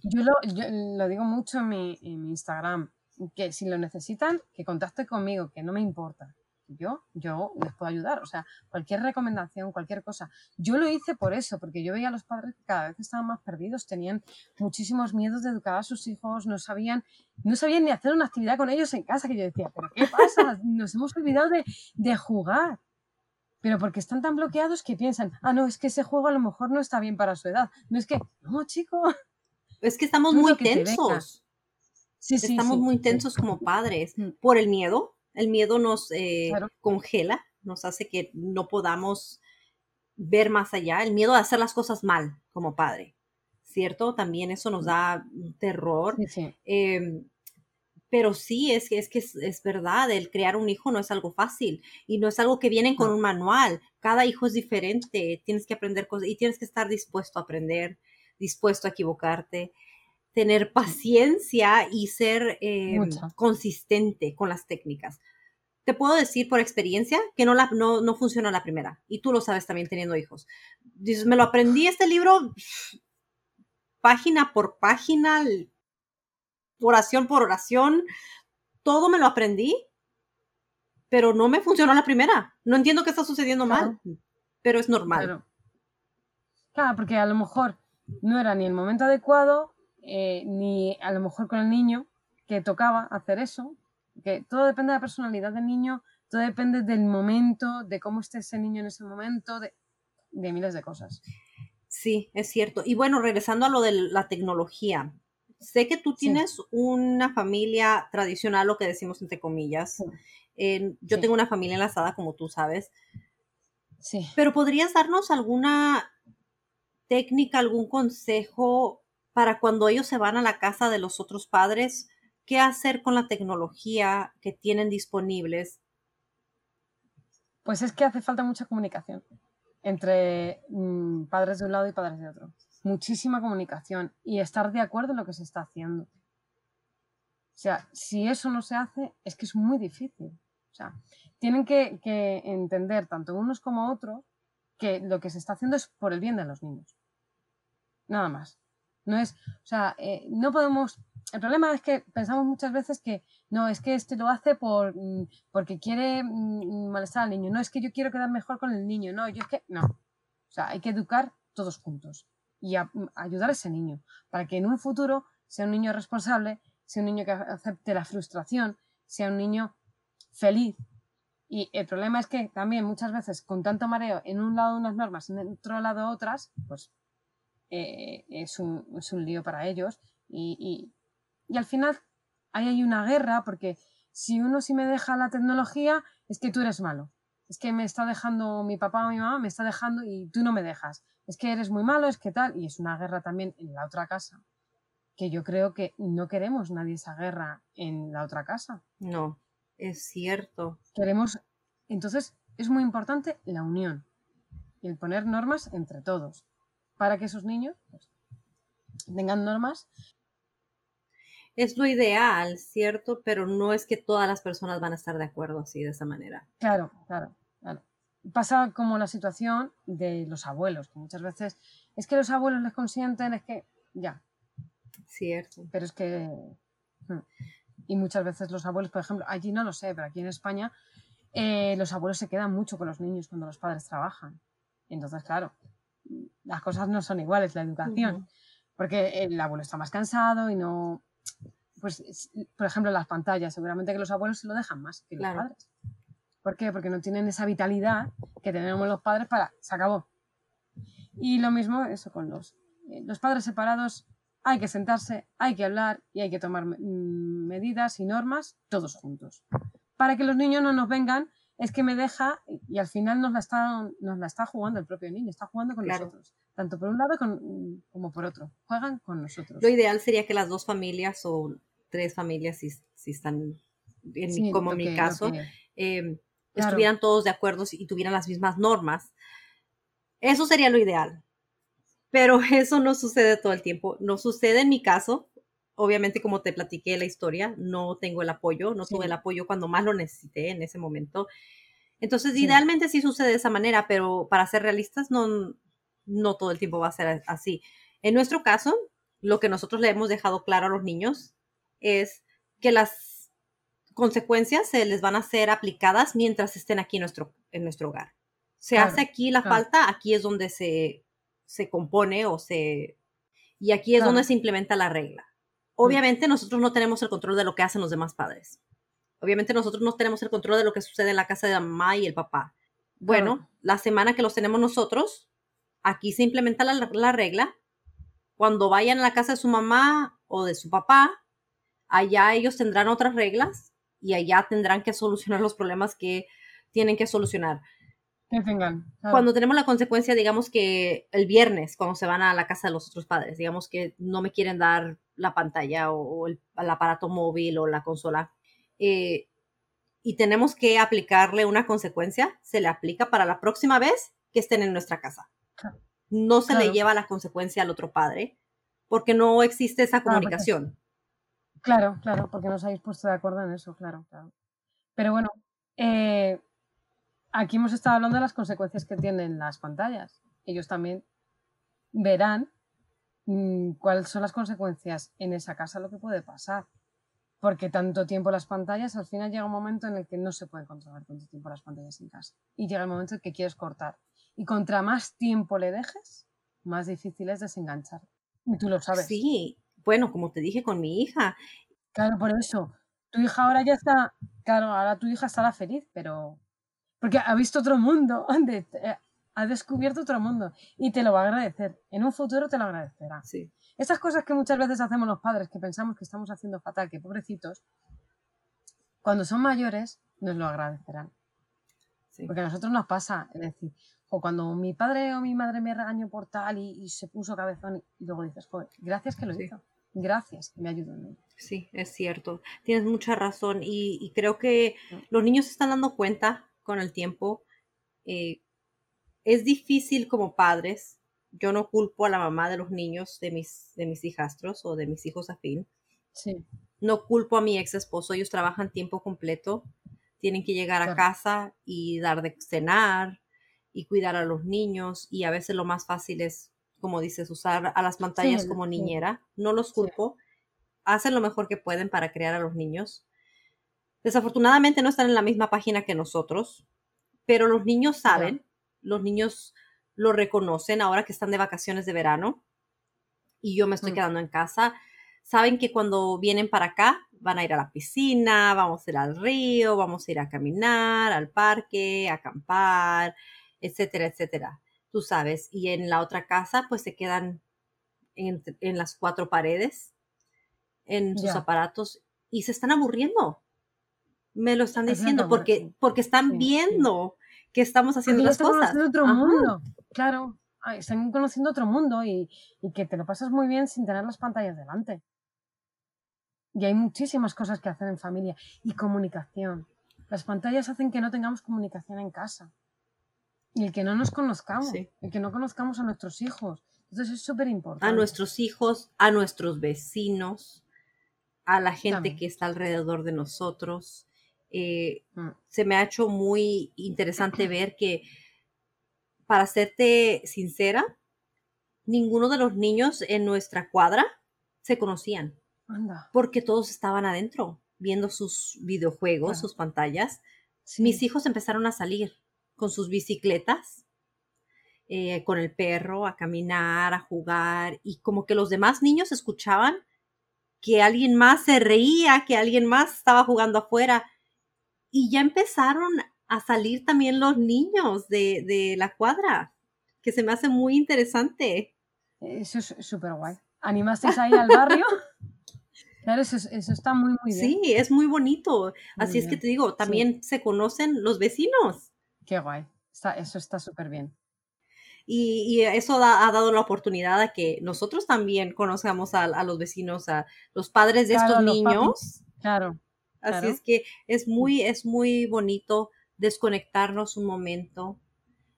yo, lo, yo, lo, digo mucho en mi, en mi Instagram que si lo necesitan, que contacte conmigo, que no me importa. Yo, yo les puedo ayudar. O sea, cualquier recomendación, cualquier cosa. Yo lo hice por eso, porque yo veía a los padres que cada vez estaban más perdidos, tenían muchísimos miedos de educar a sus hijos, no sabían, no sabían ni hacer una actividad con ellos en casa, que yo decía, ¿pero qué pasa? Nos hemos olvidado de, de jugar. Pero porque están tan bloqueados que piensan, ah, no, es que ese juego a lo mejor no está bien para su edad. No es que, no, chico. Es que estamos muy tensos. Estamos muy tensos como padres mm. por el miedo. El miedo nos eh, congela, nos hace que no podamos ver más allá. El miedo de hacer las cosas mal como padre, ¿cierto? También eso nos mm. da terror. Em, pero sí, es que, es, que es, verdad, el crear un hijo no es algo fácil y no es algo que viene con un manual. Cada hijo es diferente, tienes que aprender cosas y tienes que estar dispuesto a aprender, dispuesto a equivocarte tener paciencia y ser em, consistente con las técnicas. Te puedo decir por experiencia que no, la, no, no funciona la primera, y tú lo sabes también teniendo hijos. Dices, me lo aprendí este libro página por página, oración por oración, todo me lo aprendí, pero no me funcionó la primera. No entiendo qué está sucediendo mal, pero es normal. claro, porque a lo mejor no era ni el momento adecuado eh, ni a lo mejor con el niño que tocaba hacer eso, que todo depende de la personalidad del niño, todo depende del momento, de cómo esté ese niño en ese momento, de, miles de cosas. Sí, es cierto. Y bueno, regresando a lo de la tecnología, sé que tú tienes una familia tradicional, lo que decimos entre comillas. yo tengo una familia enlazada, como tú sabes. Sí. Pero ¿podrías darnos alguna técnica, algún consejo para cuando ellos se van a la casa de los otros padres, qué hacer con la tecnología que tienen disponibles. Pues es que hace falta mucha comunicación entre mm, padres de un lado y padres de otro. Muchísima comunicación y estar de acuerdo en lo que se está haciendo. O sea, si eso no se hace, es que es muy difícil. O sea, tienen que, que entender, tanto unos como otros, que lo que se está haciendo es por el bien de los niños. Nada más. No es, o sea, eh, no podemos. El problema es que pensamos muchas veces que no, es que este lo hace por, mm, porque quiere mm, molestar al niño. No, es que yo quiero quedar mejor con el niño. No, yo es que. No. O sea, hay que educar todos juntos y mm, ayudar a ese niño para que en un futuro sea un niño responsable, sea un niño que acepte la frustración, sea un niño feliz. Y el problema es que también muchas veces con tanto mareo en un lado unas normas, en otro lado otras, pues eh, es, un, es, un, lío para ellos. Y, y, al final ahí hay una guerra porque si uno sí me deja la tecnología, es que tú eres malo. Es que me está dejando mi papá o mi mamá, me está dejando y tú no me dejas. Es que eres muy malo, es que tal. Y es una guerra también en la otra casa. Que yo creo que no queremos nadie esa guerra en la otra casa. No, es cierto. Queremos. Entonces, es muy importante la unión y el poner normas entre todos para que esos niños pues, tengan normas. Es lo ideal, ¿cierto? Pero no es que todas las personas van a estar de acuerdo así, de esa manera. Claro, claro, claro. Pasa como la situación de los abuelos, que muchas veces es que los abuelos les consienten, es que ya. Cierto. Pero es que. Hmm. Y muchas veces los abuelos, por ejemplo, allí no lo sé, pero aquí en España, eh, los abuelos se quedan mucho con los niños cuando los padres trabajan. Entonces, claro, las cosas no son iguales, la educación. Porque el abuelo está más cansado y no. Pues, por ejemplo, las pantallas, seguramente que los abuelos se lo dejan más que los padres. ¿Por qué? Porque no tienen esa vitalidad que tenemos los padres para. Se acabó. Y lo mismo, eso con los, eh, los padres separados. Hay que sentarse, hay que hablar y hay que tomar mm, medidas y normas todos juntos. Para que los niños no nos vengan es que me deja y al final nos la está, nos la está jugando el propio niño, está jugando con nosotros. Tanto por un lado como por otro. Juegan con nosotros. Lo ideal sería que las dos familias o tres familias, si, si están como en mi caso, em, estuvieran todos de acuerdo y tuvieran las mismas normas. Eso sería lo ideal. Pero (laughs) eso no sucede todo el tiempo. No sucede en mi caso. Obviamente, como te platiqué la historia, no tengo el apoyo, no tuve el apoyo cuando más lo necesité en ese momento. Entonces, idealmente sí sucede de esa manera, pero para ser realistas, no, no todo el tiempo va a ser así. En nuestro caso, lo que nosotros le hemos dejado claro a los niños es que las consecuencias se les van a ser aplicadas mientras estén aquí en nuestro, en nuestro hogar. Se hace aquí la falta, aquí es donde se, se compone o se... Y aquí es donde se implementa la regla. Obviamente nosotros no tenemos el control de lo que hacen los demás padres. Obviamente nosotros no tenemos el control de lo que sucede en la casa de la mamá y el papá. Bueno, la semana que los tenemos nosotros, aquí se implementa la, la regla. Cuando vayan a la casa de su mamá o de su papá, allá ellos tendrán otras reglas y allá tendrán que solucionar los problemas que tienen que solucionar. Cuando tenemos la consecuencia, digamos que el viernes, cuando se van a la casa de los otros padres, digamos que no me quieren dar la pantalla o, el, aparato móvil o la consola, eh, y tenemos que aplicarle una consecuencia, se le aplica para la próxima vez que estén en nuestra casa. No se le lleva la consecuencia al otro padre, porque no existe esa comunicación. Claro, claro, porque no os habéis puesto de acuerdo en eso, claro, claro. Pero bueno, eh, aquí hemos estado hablando de las consecuencias que tienen las pantallas. Ellos también verán mm, cuáles son las consecuencias en esa casa, lo que puede pasar. Porque tanto tiempo las pantallas, al final llega un momento en el que no se puede controlar tanto tiempo las pantallas en casa. Y llega el momento en que quieres cortar. Y contra más tiempo le dejes, más difícil es desenganchar. Y tú lo sabes. Sí, bueno, como te dije con mi hija. Claro, por eso. Tu hija ahora ya está, claro, ahora tu hija estará feliz, pero porque ha visto otro mundo, (laughs) eh, ha descubierto otro mundo y te lo va a agradecer. En un futuro te lo agradecerá. Sí. Esas cosas que muchas veces hacemos los padres, que pensamos que estamos haciendo fatal, que pobrecitos, cuando son mayores nos lo agradecerán. Porque a nosotros nos pasa, es decir, o cuando mi padre o mi madre me regañó por tal y, se puso cabezón y luego dices, joder, gracias que lo hizo. Gracias, que me ayudó. Sí, es cierto. Tienes mucha razón y, y creo que mm. los niños se están dando cuenta con el tiempo. Eh, es difícil como padres. Yo no culpo a la mamá de los niños de mis, de mis hijastros o de mis hijos afín. Sí. No culpo a mi ex esposo. Ellos trabajan tiempo completo. Tienen que llegar a casa y dar de cenar y cuidar a los niños. Y a veces lo más fácil es, como dices, usar a las pantallas como niñera. No los culpo. Hacen lo mejor que pueden para crear a los niños. Desafortunadamente no están en la misma página que nosotros, pero los niños saben, los niños lo reconocen ahora que están de vacaciones de verano y yo me estoy mm. quedando en casa. Saben que cuando vienen para acá van a ir a la piscina, vamos a ir al río, vamos a ir a caminar, al parque, a acampar, etcétera, etcétera. Tú sabes. Y en la otra casa, pues se quedan en, las cuatro paredes, en sus aparatos y se están aburriendo me lo están diciendo porque, porque están viendo que estamos haciendo las cosas. Conociendo otro mundo, claro. están conociendo otro mundo y, que te lo pasas muy bien sin tener las pantallas delante. Y hay muchísimas cosas que hacer en familia y comunicación. Las pantallas hacen que no tengamos comunicación en casa. Y el que no nos conozcamos, el que no conozcamos a nuestros hijos. Entonces es súper importante. A nuestros hijos, a nuestros vecinos, a la gente que está alrededor de nosotros. Eh, mm. se me ha hecho muy interesante ver que, para serte sincera, ninguno de los niños en nuestra cuadra se conocían. Porque todos estaban adentro, viendo sus videojuegos, sus pantallas. Mis hijos empezaron a salir con sus bicicletas, eh, con el perro, a caminar, a jugar, y como que los demás niños escuchaban que alguien más se reía, que alguien más estaba jugando afuera y ya empezaron a salir también los niños de, la cuadra, que se me hace muy interesante. Eso es súper guay. ¿Animasteis ahí al barrio? (laughs) Claro, eso, está muy, muy bien. Sí, es muy bonito. Así es que te digo, también se conocen los vecinos. Qué guay. Está, eso está súper bien. Y, eso ha dado la oportunidad a que nosotros también conozcamos a, los vecinos, a los padres de estos niños. Claro Así es que es muy, es muy bonito desconectarnos un momento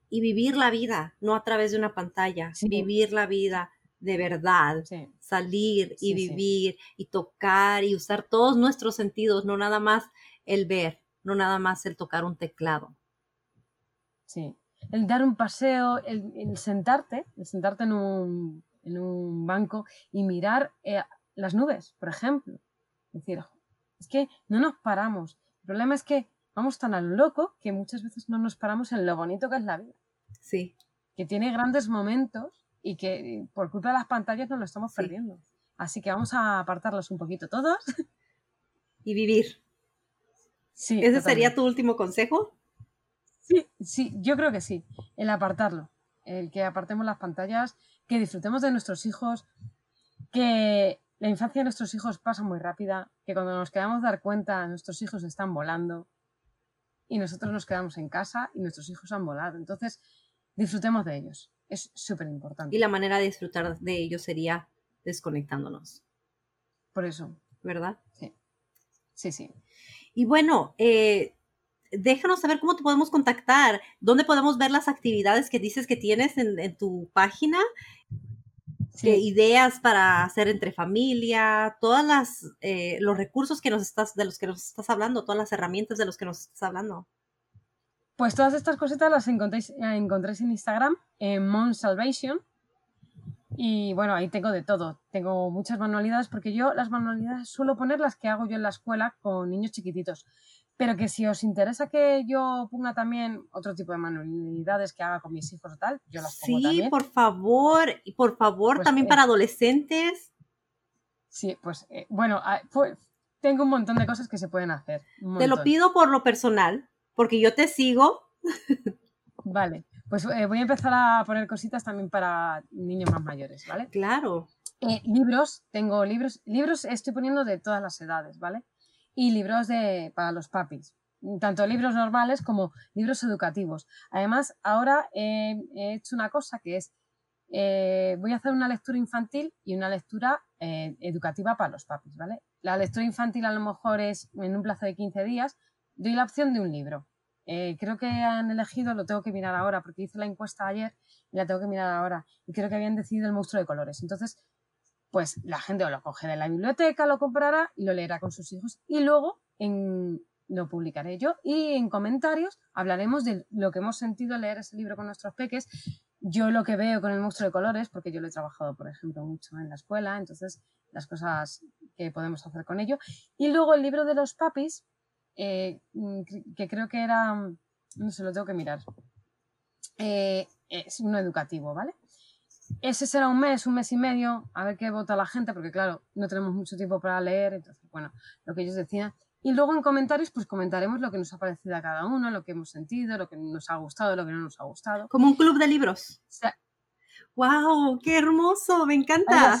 y vivir la vida, no a través de una pantalla, vivir la vida de verdad, salir y vivir y tocar y usar todos nuestros sentidos, no nada más el ver, no nada más el tocar un teclado. Sí, el dar un paseo, el, sentarte, el sentarte en un, banco y mirar eh, las nubes, por ejemplo. Es decir, es que no nos paramos. El problema es que vamos tan al loco que muchas veces no nos paramos en lo bonito que es la vida. Sí. Que tiene grandes momentos y que por culpa de las pantallas nos lo estamos perdiendo. Así que vamos a apartarlos un poquito todos. Y vivir. Sí. ¿Ese sería tu último consejo? Sí, sí, yo creo que sí. El apartarlo. El que apartemos las pantallas, que disfrutemos de nuestros hijos, que la infancia de nuestros hijos pasa muy rápida, que cuando nos quedamos dar cuenta nuestros hijos están volando y nosotros nos quedamos en casa y nuestros hijos han volado. Entonces, disfrutemos de ellos. Es súper importante. Y la manera de disfrutar de ellos sería desconectándonos. Por eso. ¿Verdad? Sí. Sí, sí. Y bueno, eh, déjanos saber cómo te podemos contactar, dónde podemos ver las actividades que dices que tienes en, tu página, ideas para hacer entre familia, todas las eh, los recursos que nos estás, de los que nos estás hablando, todas las herramientas de los que nos estás hablando. Pues todas estas cositas las encontréis, eh, encontréis en Instagram, en Mon Salvation. Y bueno, ahí tengo de todo. Tengo muchas manualidades porque yo las manualidades suelo poner las que hago yo en la escuela con niños chiquititos. Pero que si os interesa que yo ponga también otro tipo de manualidades que haga con mis hijos o tal, yo las pongo sí, por favor. Y por favor, pues, también eh, para adolescentes. Sí, pues eh, bueno, ah, pues, tengo un montón de cosas que se pueden hacer. Te lo pido por lo personal porque yo te sigo. Vale, pues eh, voy a empezar a poner cositas también para niños más mayores, ¿vale? Claro. Libros, tengo libros, libros estoy poniendo de todas las edades, ¿vale? Y libros de, para los papis, tanto libros normales como libros educativos. Además, ahora he hecho una cosa que es, eh, voy a hacer una lectura infantil y una lectura educativa para los papis, ¿vale? La lectura infantil a lo mejor es en un plazo de 15 días, doy la opción de un libro. Eh, creo que han elegido, lo tengo que mirar ahora, porque hice la encuesta ayer y la tengo que mirar ahora. Y creo que habían decidido el monstruo de colores. Entonces, pues la gente lo coge de la biblioteca, lo comprará y lo leerá con sus hijos. Y luego en, lo publicaré yo y en comentarios hablaremos de lo que hemos sentido leer ese libro con nuestros peques. Yo lo que veo con el monstruo de colores, porque yo lo he trabajado, por ejemplo, mucho en la escuela, entonces las cosas que podemos hacer con ello. Y luego el libro de los papis, eh, mm, que creo que era, mm, no sé, lo tengo que mirar. Eh, es uno educativo, ¿vale? Ese será un mes, un mes y medio, a ver qué vota la gente, porque claro, no tenemos mucho tiempo para leer, entonces, bueno, lo que ellos decían. Y luego en comentarios, pues comentaremos lo que nos ha parecido a cada uno, lo que hemos sentido, lo que nos ha gustado, lo que no nos ha gustado. Como un club de libros. ¡Wow! ¡Qué hermoso! Me encanta.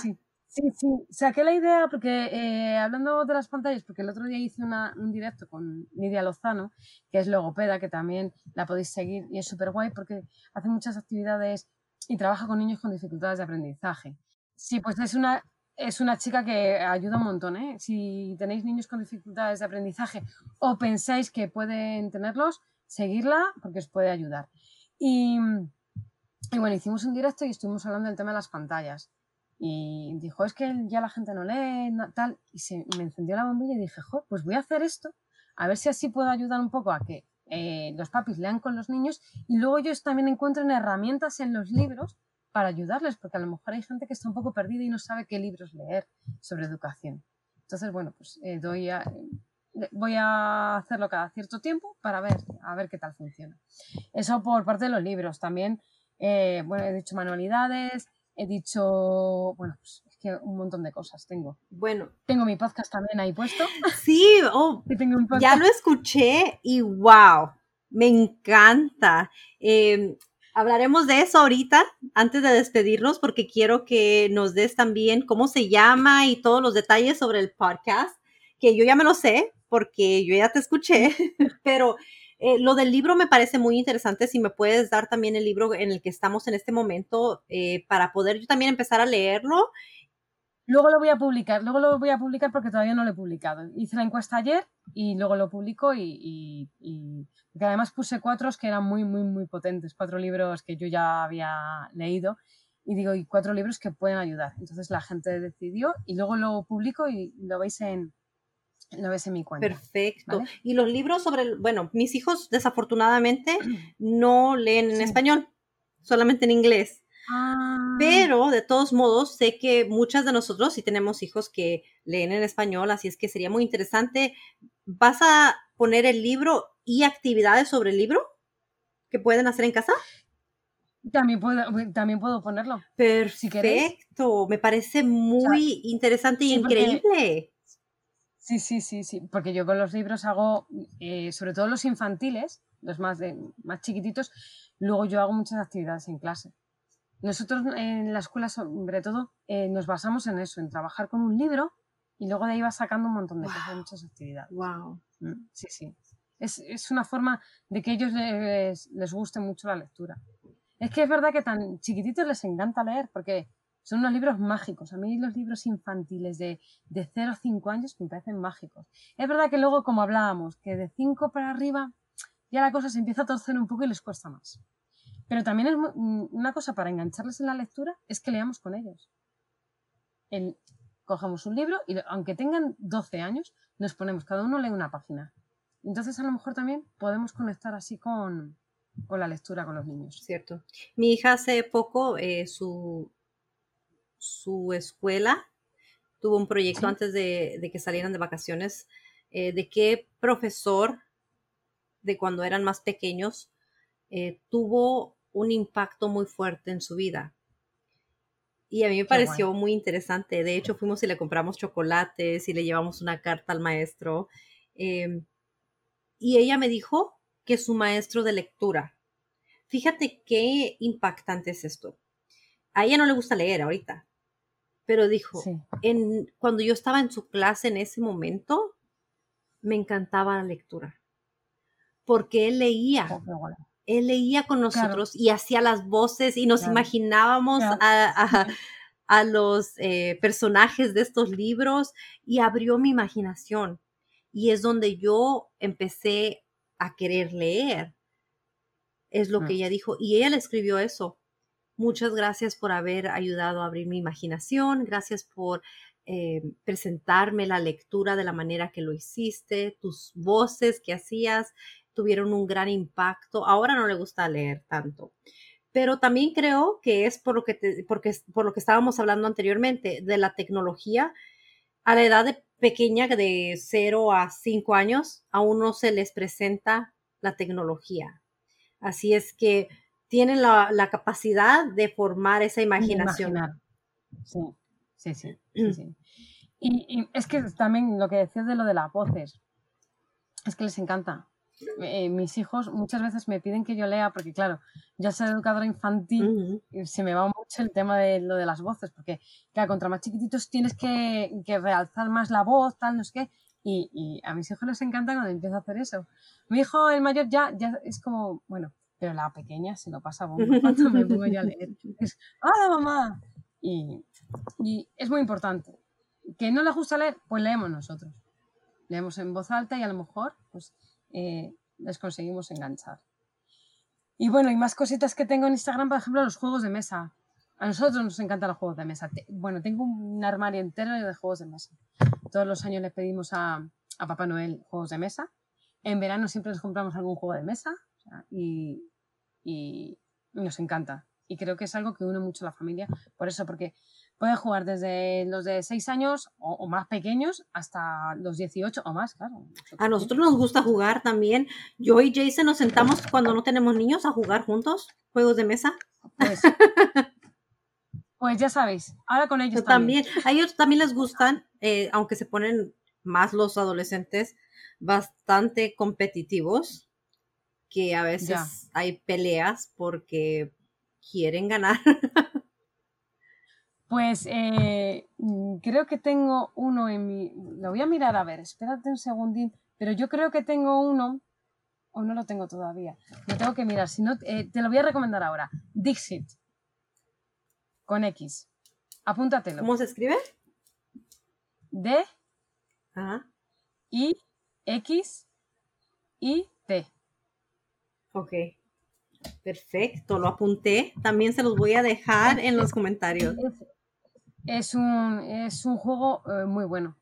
Sí, sí, saqué la idea porque eh, hablando de las pantallas, porque el otro día hice un directo con Nidia Lozano, que es logopeda, que también la podéis seguir y es súper guay porque hace muchas actividades y trabaja con niños con dificultades de aprendizaje. Sí, pues es una, es una chica que ayuda un montón. ¿eh? Si tenéis niños con dificultades de aprendizaje o pensáis que pueden tenerlos, seguirla porque os puede ayudar. Y, bueno, hicimos un directo y estuvimos hablando del tema de las pantallas. Y dijo, es que ya la gente no lee, tal. Y se me encendió la bombilla y dije, pues voy a hacer esto, a ver si así puedo ayudar un poco a que eh, los papis lean con los niños y luego ellos también encuentren herramientas en los libros para ayudarles, porque a lo mejor hay gente que está un poco perdida y no sabe qué libros leer sobre educación. Entonces, bueno, pues eh, doy a, eh, voy a hacerlo cada cierto tiempo para ver, a ver qué tal funciona. Eso por parte de los libros. También, bueno, he dicho manualidades, he dicho, bueno, pues es que un montón de cosas tengo. Bueno. Tengo mi podcast también ahí puesto. (laughs) Sí, oh, ya lo escuché y wow, me encanta. Em, hablaremos de eso ahorita, antes de despedirnos, porque quiero que nos des también cómo se llama y todos los detalles sobre el podcast, que yo ya me lo sé, porque yo ya te escuché, (laughs) pero eh, lo del libro me parece muy interesante. Si me puedes dar también el libro en el que estamos en este momento eh, para poder yo también empezar a leerlo Luego lo voy a publicar, luego lo voy a publicar porque todavía no lo he publicado. Hice la encuesta ayer y luego lo publico y, y, además puse cuatro que eran muy, muy, muy potentes, cuatro libros que yo ya había leído y digo, y cuatro libros que pueden ayudar. Entonces la gente decidió y luego lo publico y lo veis en, lo ves en mi cuenta. Perfecto. Y los libros sobre, bueno, mis hijos desafortunadamente no leen en español, solamente en inglés. Ah. Pero de todos modos, sé que muchas de nosotros sí tenemos hijos que leen en español, así es que sería muy interesante. ¿Vas a poner el libro y actividades sobre el libro que pueden hacer en casa? También puedo, también puedo ponerlo. Perfecto, me parece muy interesante y increíble. sí, sí, sí, sí, porque yo con los libros hago, eh, sobre todo los infantiles, los más, de, más chiquititos, luego yo hago muchas actividades en clase. Nosotros en la escuela, sobre todo, eh, nos basamos en eso, en trabajar con un libro y luego de ahí vas sacando un montón de cosas, muchas actividades. Wow. Mm, sí, sí. Es, es, una forma de que a ellos les, les guste mucho la lectura. Es que es verdad que tan chiquititos les encanta leer porque son unos libros mágicos. A mí los libros infantiles de, de 0 a 5 años me parecen mágicos. Es verdad que luego, como hablábamos, que de 5 para arriba ya la cosa se empieza a torcer un poco y les cuesta más. Pero también es mm, una cosa para engancharles en la lectura es que leamos con ellos. cogemos un libro y aunque tengan 12 años, nos ponemos, cada uno lee una página. Entonces a lo mejor también podemos conectar así con, la lectura con los niños. Cierto. Mi hija hace poco, eh, su, su escuela tuvo un proyecto antes de, que salieran de vacaciones eh, de qué profesor de cuando eran más pequeños eh, tuvo un impacto muy fuerte en su vida. Y a mí me pareció muy interesante. De hecho, fuimos y le compramos chocolates y le llevamos una carta al maestro. Em, y ella me dijo que su maestro de lectura. Fíjate qué impactante es esto. A ella no le gusta leer ahorita, pero dijo, en, cuando yo estaba en su clase en ese momento, me encantaba la lectura, porque él leía. Él leía con nosotros y hacía las voces y nos imaginábamos (laughs) a, los eh, personajes de estos libros y abrió mi imaginación. Y es donde yo empecé a querer leer. Es lo que ella dijo. Y ella le escribió eso. Muchas gracias por haber ayudado a abrir mi imaginación. Gracias por eh, presentarme la lectura de la manera que lo hiciste, tus voces que hacías tuvieron un gran impacto. Ahora no le gusta leer tanto. Pero también creo que es por lo que, porque, por lo que estábamos hablando anteriormente, de la tecnología. A la edad de pequeña, de 0 a 5 años, aún no se les presenta la tecnología. Así es que tienen la, capacidad de formar esa imaginación. Sí, sí, sí. (clears throat) Y, y, es que también lo que decías de lo de las voces, es que les encanta. Eh, mis hijos muchas veces me piden que yo lea, porque claro, yo soy educadora infantil y se me va mucho el tema de lo de las voces, porque claro, contra más chiquititos tienes que, realzar más la voz, tal, no sé qué, y, a mis hijos les encanta cuando empiezo a hacer eso. Mi hijo, el mayor, ya, ya es como, bueno, pero la pequeña se lo pasa bomba (laughs) cuando me pongo yo a leer. Es, ¡ah, mamá! Y, y es muy importante. Que no le gusta leer, pues leemos nosotros. Leemos en voz alta y a lo mejor, pues eh, les conseguimos enganchar. Y bueno, y más cositas que tengo en Instagram, por ejemplo, los juegos de mesa. A nosotros nos encantan los juegos de mesa. Bueno, tengo un armario entero de juegos de mesa. Todos los años le pedimos a, Papá Noel juegos de mesa. En verano siempre les compramos algún juego de mesa y, y, nos encanta. Y creo que es algo que une mucho a la familia. Por eso, porque Pueden jugar desde los de 6 años o, más pequeños hasta los 18 o más, claro. A nosotros nos gusta jugar también. Yo y Jason nos sentamos cuando no tenemos niños a jugar juntos, juegos de mesa. Pues, (laughs) pues ya sabéis, ahora con ellos también. A ellos también les gustan, eh, aunque se ponen más los adolescentes, bastante competitivos, que a veces hay peleas porque quieren ganar. Pues eh, mm, creo que tengo uno en mi... Lo voy a mirar a ver, espérate un segundín. Pero yo creo que tengo uno, o no lo tengo todavía. Lo tengo que mirar, si no, eh, te lo voy a recomendar ahora. Dixit. Con X. Apúntatelo. ¿Cómo se escribe? D, Ajá. I, X, I, T. Ok. Perfecto, lo apunté. También se los voy a dejar en los comentarios. Es, un, es un juego eh, muy bueno.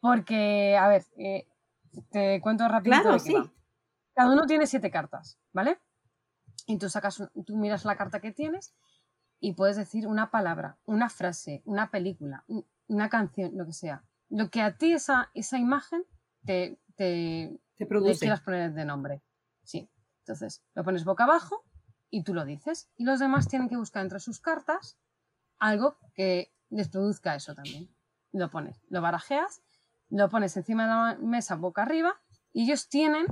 Porque, a ver, eh, te cuento rápido. Claro, sí. Cada uno tiene siete cartas, ¿vale? Y tú sacas, tú miras la carta que tienes y puedes decir una palabra, una frase, una película, un- una canción, lo que sea. Lo que a ti esa, esa imagen te, te, le produce. quieras poner de nombre. Sí. Entonces, lo pones boca abajo y tú lo dices. Y los demás tienen que buscar entre sus cartas algo que les produzca eso también. Lo pones, lo barajeas, lo pones encima de la mesa boca arriba y ellos tienen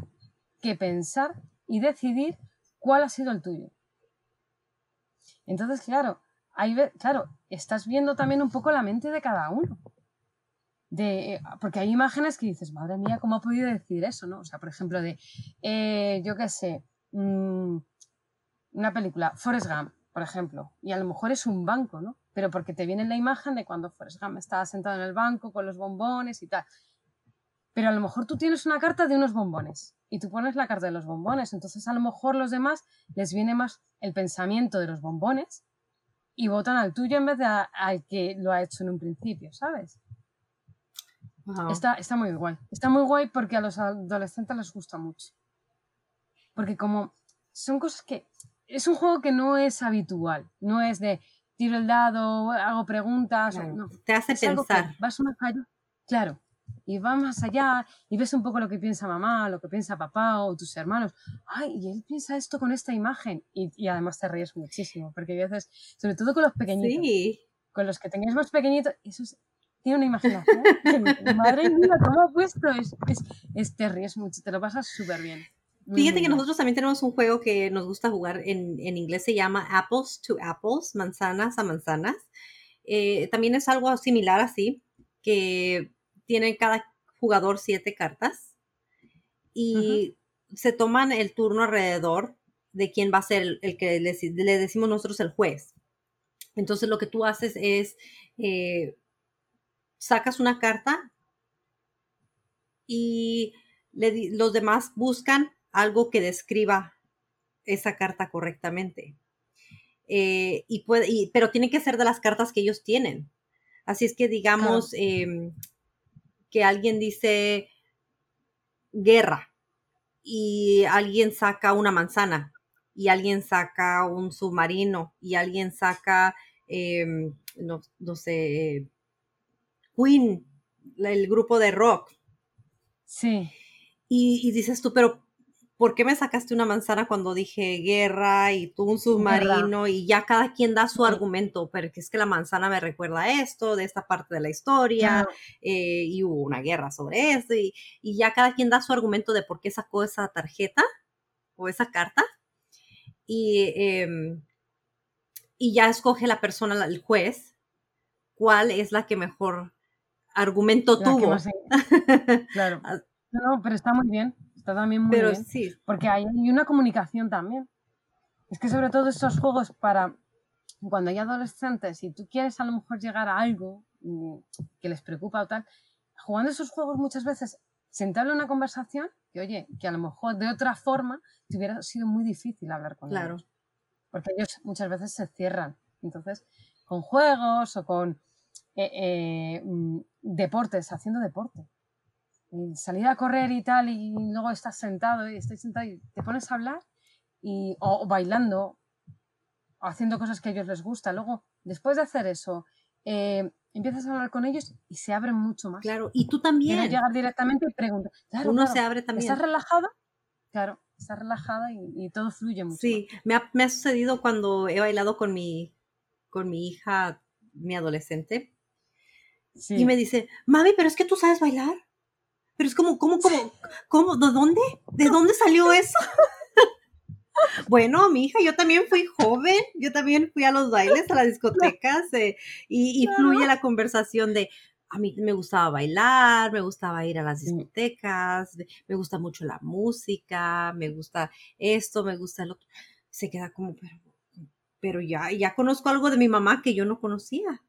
que pensar y decidir cuál ha sido el tuyo. Entonces, claro, ve- claro, estás viendo también un poco la mente de cada uno. De, eh, porque hay imágenes que dices, madre mía, ¿cómo ha podido decir eso? ¿no? O sea, por ejemplo, de, eh, yo qué sé, mm, una película, Forrest Gump, por ejemplo, y a lo mejor es un banco, ¿no? Pero porque te viene la imagen de cuando Forrest Gump estaba sentado en el banco con los bombones y tal. Pero a lo mejor tú tienes una carta de unos bombones y tú pones la carta de los bombones, entonces a lo mejor los demás les viene más el pensamiento de los bombones y votan al tuyo en vez de a- al que lo ha hecho en un principio, ¿sabes? Wow. Está, está muy guay. Está muy guay porque a los adolescentes les gusta mucho. Porque como son cosas que... Es un juego que no es habitual. No es de tiro el dado, hago preguntas. Claro, No. Te hace Es pensar. vas más allá. Claro. Y vas más allá y ves un poco lo que piensa mamá, lo que piensa papá o tus hermanos. Ay, y él piensa esto con esta imagen. Y, y además te ríes muchísimo. Porque hay veces, sobre todo con los pequeñitos, Sí. con los que tengáis más pequeñitos, eso es- tiene una imaginación. Madre mía, ¿cómo ha puesto? Es, es, es- te ríes mucho, te lo pasas súper bien. Fíjate que nosotros también tenemos un juego que nos gusta jugar en, en inglés, se llama Apples to Apples, manzanas a manzanas. Eh, también es algo similar así, que tiene cada jugador siete cartas y se toman el turno alrededor de quién va a ser el, el que le, le decimos nosotros el juez. Entonces lo que tú haces es, eh, sacas una carta y le los demás buscan algo que describa esa carta correctamente. Eh, y puede, y- pero tiene que ser de las cartas que ellos tienen. Así es que digamos em, que alguien dice guerra y alguien saca una manzana y alguien saca un submarino y alguien saca, em, no, no sé, Queen, el grupo de rock. Sí, Y, y dices tú, pero ¿por qué me sacaste una manzana cuando dije guerra y tú un submarino? Y ya cada quien da su argumento, pero es que la manzana me recuerda a esto, de esta parte de la historia, eh, y hubo una guerra sobre esto, y, y ya cada quien da su argumento de por qué sacó esa tarjeta o esa carta. Y, em, y ya escoge la persona, el juez, cuál es la que mejor argumento la tuvo. (laughs) claro. Ah. No, pero está muy bien, está también muy Pero bien. sí, Porque hay, hay una comunicación también. Es que sobre todo estos juegos para cuando hay adolescentes y tú quieres a lo mejor llegar a algo mm, que les preocupa o tal, jugando esos juegos muchas veces se entabla una conversación que, oye, que a lo mejor de otra forma te hubiera sido muy difícil hablar con claro. ellos. Porque ellos muchas veces se cierran. Entonces, con juegos o con eh, eh, mm, deportes, haciendo deporte. Y salir a correr y tal, y luego estás sentado y estás sentado y te pones a hablar y, o, o bailando o haciendo cosas que a ellos les gusta. Luego, después de hacer eso, eh, empiezas a hablar con ellos y se abren mucho más. Claro, y tú Que no también. llegar directamente y preguntar. Claro, Uno claro, se abre también. ¿Estás relajado? Claro, estás relajada y, y todo fluye mucho. Sí, me ha, me ha sucedido cuando he bailado con mi, con mi hija, mi adolescente. Sí. y me dice, mami, pero es que tú sabes bailar. Pero es como, ¿cómo, cómo, cómo, de dónde? ¿De dónde salió eso? (laughs) Bueno, mi hija, yo también fui joven, yo también fui a los bailes, a las discotecas, eh, y, y Claro. fluye la conversación de, a mí me gustaba bailar, me gustaba ir a las Sí. discotecas, me gusta mucho la música, me gusta esto, me gusta el otro. Se queda como, pero, pero ya, ya conozco algo de mi mamá que yo no conocía.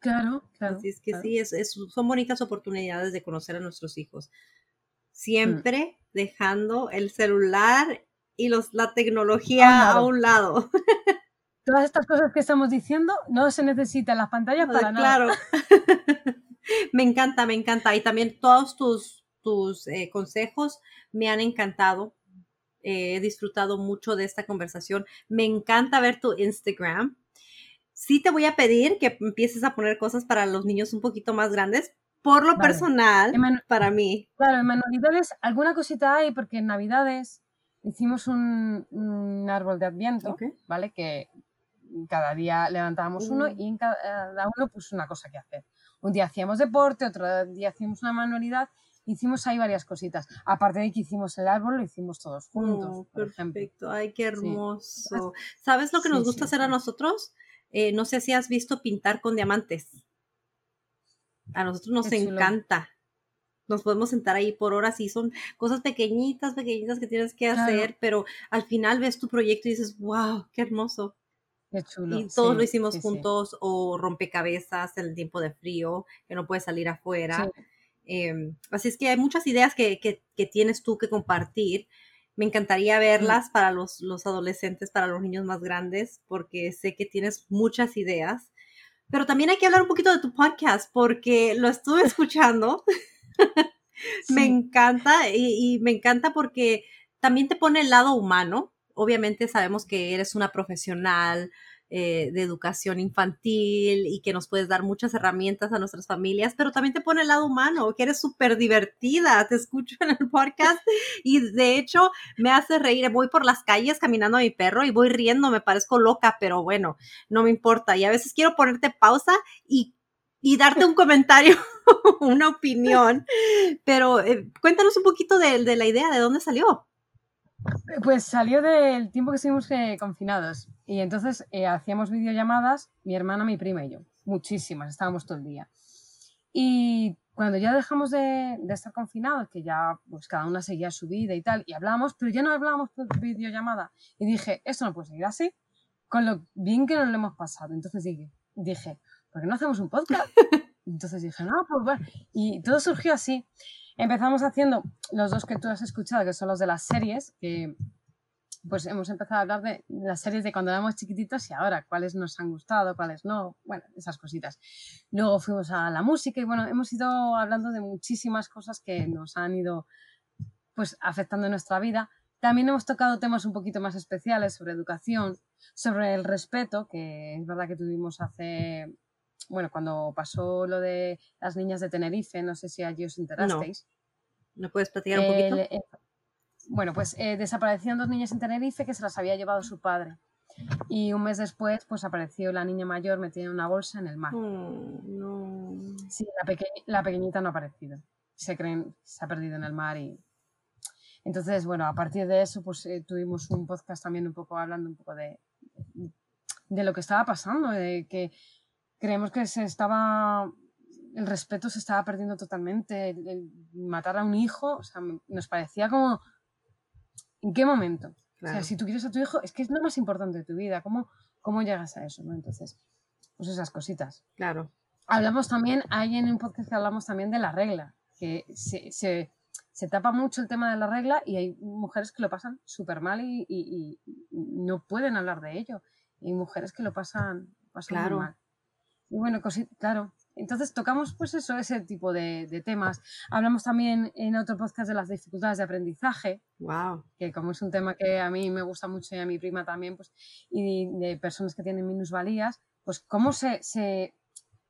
Claro, claro. Así es que claro. sí, es, es- son bonitas oportunidades de conocer a nuestros hijos. Siempre dejando el celular y los, la tecnología A un lado. (laughs) Todas estas cosas que estamos diciendo no se necesitan las pantallas para nada. claro. (laughs) me encanta, me encanta. Y también todos tus, tus eh, consejos me han encantado. Eh, he disfrutado mucho de esta conversación. Me encanta ver tu Instagram. Sí te voy a pedir que empieces a poner cosas para los niños un poquito más grandes. Por lo Vale. personal, para mí. Claro, en manualidades alguna cosita hay porque en Navidades hicimos un, un árbol de Adviento. ¿vale? Que cada día levantábamos uno Mm. y en cada uno pues una cosa que hacer. Un día hacíamos deporte, otro día hacíamos una manualidad, hicimos ahí varias cositas. Aparte de que hicimos el árbol, lo hicimos todos juntos, Oh, por ejemplo. perfecto. Ay, qué hermoso. ¿Sabes lo que nos Sí, gusta sí, hacer a sí. nosotros? Eh, no sé si has visto pintar con diamantes. A nosotros nos encanta. Nos podemos sentar ahí por horas y son cosas pequeñitas, pequeñitas que tienes que Claro. hacer, pero al final ves tu proyecto y dices, wow, qué hermoso. Qué chulo. Y todos lo hicimos sí, sí. juntos o rompecabezas en el tiempo de frío, que no puedes salir afuera. Eh, así es que hay muchas ideas que, que- que tienes tú que compartir. Me encantaría verlas para los, los adolescentes, para los niños más grandes, porque sé que tienes muchas ideas. Pero también hay que hablar un poquito de tu podcast, porque lo estuve escuchando. (laughs) Me encanta y, y me encanta porque también te pone el lado humano. Obviamente sabemos que eres una profesional eh, de educación infantil y que nos puedes dar muchas herramientas a nuestras familias, pero también te pone el lado humano, que eres súper divertida. Te escucho en el podcast (laughs) y de hecho me hace reír. Voy por las calles caminando a mi perro y voy riendo, me parezco loca, pero bueno, no me importa. Y a veces quiero ponerte pausa y, y darte un comentario, (laughs) una opinión. (laughs) Pero eh, cuéntanos un poquito de, de la idea, de dónde salió. Pues salió del tiempo que estuvimos eh, confinados y entonces eh, hacíamos videollamadas, mi hermana, mi prima y yo, muchísimas, estábamos todo el día. Y cuando ya dejamos de, estar confinados, que ya pues cada una seguía su vida y tal, y hablábamos, pero ya no hablábamos por videollamada. Y dije, esto no puede seguir así, con lo bien que nos lo hemos pasado. Entonces dije, dije ¿por qué no hacemos un podcast? (laughs) Entonces dije, no, pues bueno. Y todo surgió así. Empezamos haciendo los dos que tú has escuchado, que son los de las series, que pues hemos empezado a hablar de las series de cuando éramos chiquititos y ahora, cuáles nos han gustado, cuáles no, bueno, esas cositas. Luego fuimos a la música y bueno, hemos ido hablando de muchísimas cosas que nos han ido pues afectando nuestra vida. También hemos tocado temas un poquito más especiales sobre educación, sobre el respeto, que es verdad que tuvimos hace, bueno, cuando pasó lo de las niñas de Tenerife, no sé si allí os enterasteis. ¿Me puedes platicar un poquito? eh, bueno, pues eh, desaparecieron dos niñas en Tenerife que se las había llevado su padre. Y un mes después, pues apareció la niña mayor metida en una bolsa en el mar. Oh, no. Sí, la, peque- la pequeñita no ha aparecido. Se creen, se ha perdido en el mar y... Entonces, bueno, a partir de eso, pues eh, tuvimos un podcast también un poco hablando un poco de, de lo que estaba pasando, de que creemos que se estaba... El respeto se estaba perdiendo totalmente. El, el matar a un hijo, o sea, nos parecía como... ¿En qué momento? O sea, si tú quieres a tu hijo, es que es lo más importante de tu vida. ¿Cómo, cómo llegas a eso? ¿no? Entonces, pues esas cositas. Claro. Hablamos también, hay en un podcast que hablamos también de la regla, que se, se, se tapa mucho el tema de la regla y hay mujeres que lo pasan súper mal y, y- y no pueden hablar de ello. Y hay mujeres que lo pasan, pasan muy Claro. mal. Y bueno, claro. Entonces tocamos pues eso, ese tipo de, de temas. Hablamos también en otro podcast de las dificultades de aprendizaje, Wow. que como es un tema que a mí me gusta mucho y a mi prima también, pues, y de personas que tienen minusvalías, pues cómo se, se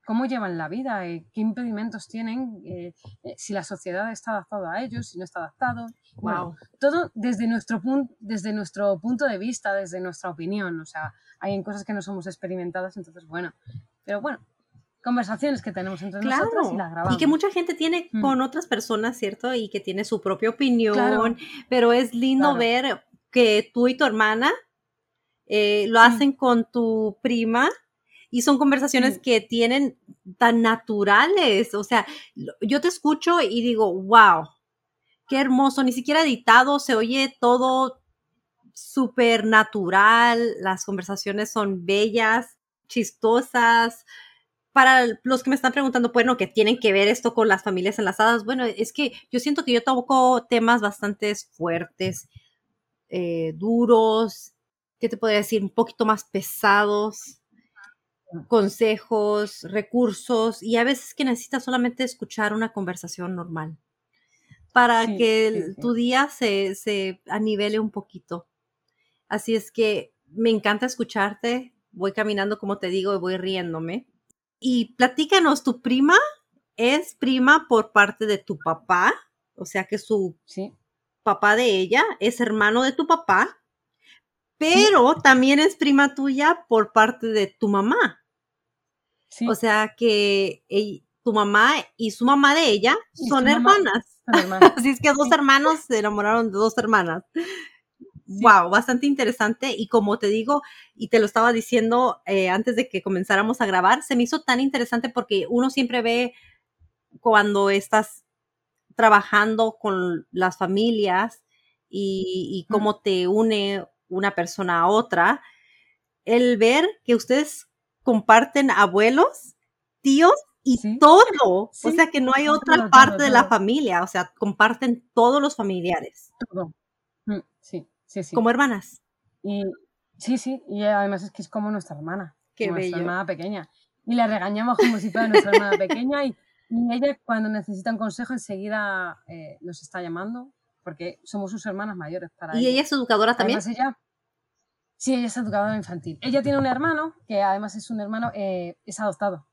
cómo llevan la vida, eh, qué impedimentos tienen, eh, eh, si la sociedad está adaptada a ellos, si no está adaptado. Bueno, Wow. todo desde nuestro, punto desde nuestro punto de vista, desde nuestra opinión. O sea, hay en cosas que no somos experimentadas, entonces bueno. Pero bueno, conversaciones que tenemos entre Claro. y las grabamos. Y que mucha gente tiene Mm. con otras personas, ¿cierto? Y que tiene su propia opinión. Claro. Pero es lindo Claro. ver que tú y tu hermana eh, lo Sí. hacen con tu prima y son conversaciones Sí. que tienen tan naturales. O sea, yo te escucho y digo, wow, qué hermoso. Ni siquiera editado, se oye todo súper natural. Las conversaciones son bellas, chistosas para los que me están preguntando, bueno, que tienen que ver esto con las familias enlazadas, bueno, es que yo siento que yo toco temas bastante fuertes, eh, duros, ¿qué te podría decir? Un poquito más pesados, consejos, recursos, y a veces que necesitas solamente escuchar una conversación normal para que tu día se, se anivele un poquito. Así es que me encanta escucharte, voy caminando como te digo y voy riéndome. Y platícanos, ¿tu prima es prima por parte de tu papá? O sea que su papá de ella es hermano de tu papá, pero también es prima tuya por parte de tu mamá. O sea que tu mamá y su mamá de ella son hermanas. (laughs) Así es que dos hermanos se enamoraron de dos hermanas. Wow, bastante interesante. Y como te digo, y te lo estaba diciendo eh, antes de que comenzáramos a grabar, se me hizo tan interesante porque uno siempre ve cuando estás trabajando con las familias y, cómo te une una persona a otra, el ver que ustedes comparten abuelos, tíos y todo. o sea que no hay otra parte de la familia, o sea, comparten todos los familiares. Todo. Mm, sí. Como hermanas. Y sí, sí, y además es que es como nuestra hermana. Qué nuestra hermana pequeña. Y la regañamos como si fuera nuestra hermana (laughs) pequeña y, ella cuando necesita un consejo enseguida eh, nos está llamando porque somos sus hermanas mayores para ¿Y ella, es educadora también? ella, sí, ella es educadora infantil. Ella tiene un hermano que además es un hermano, eh, es adoptado.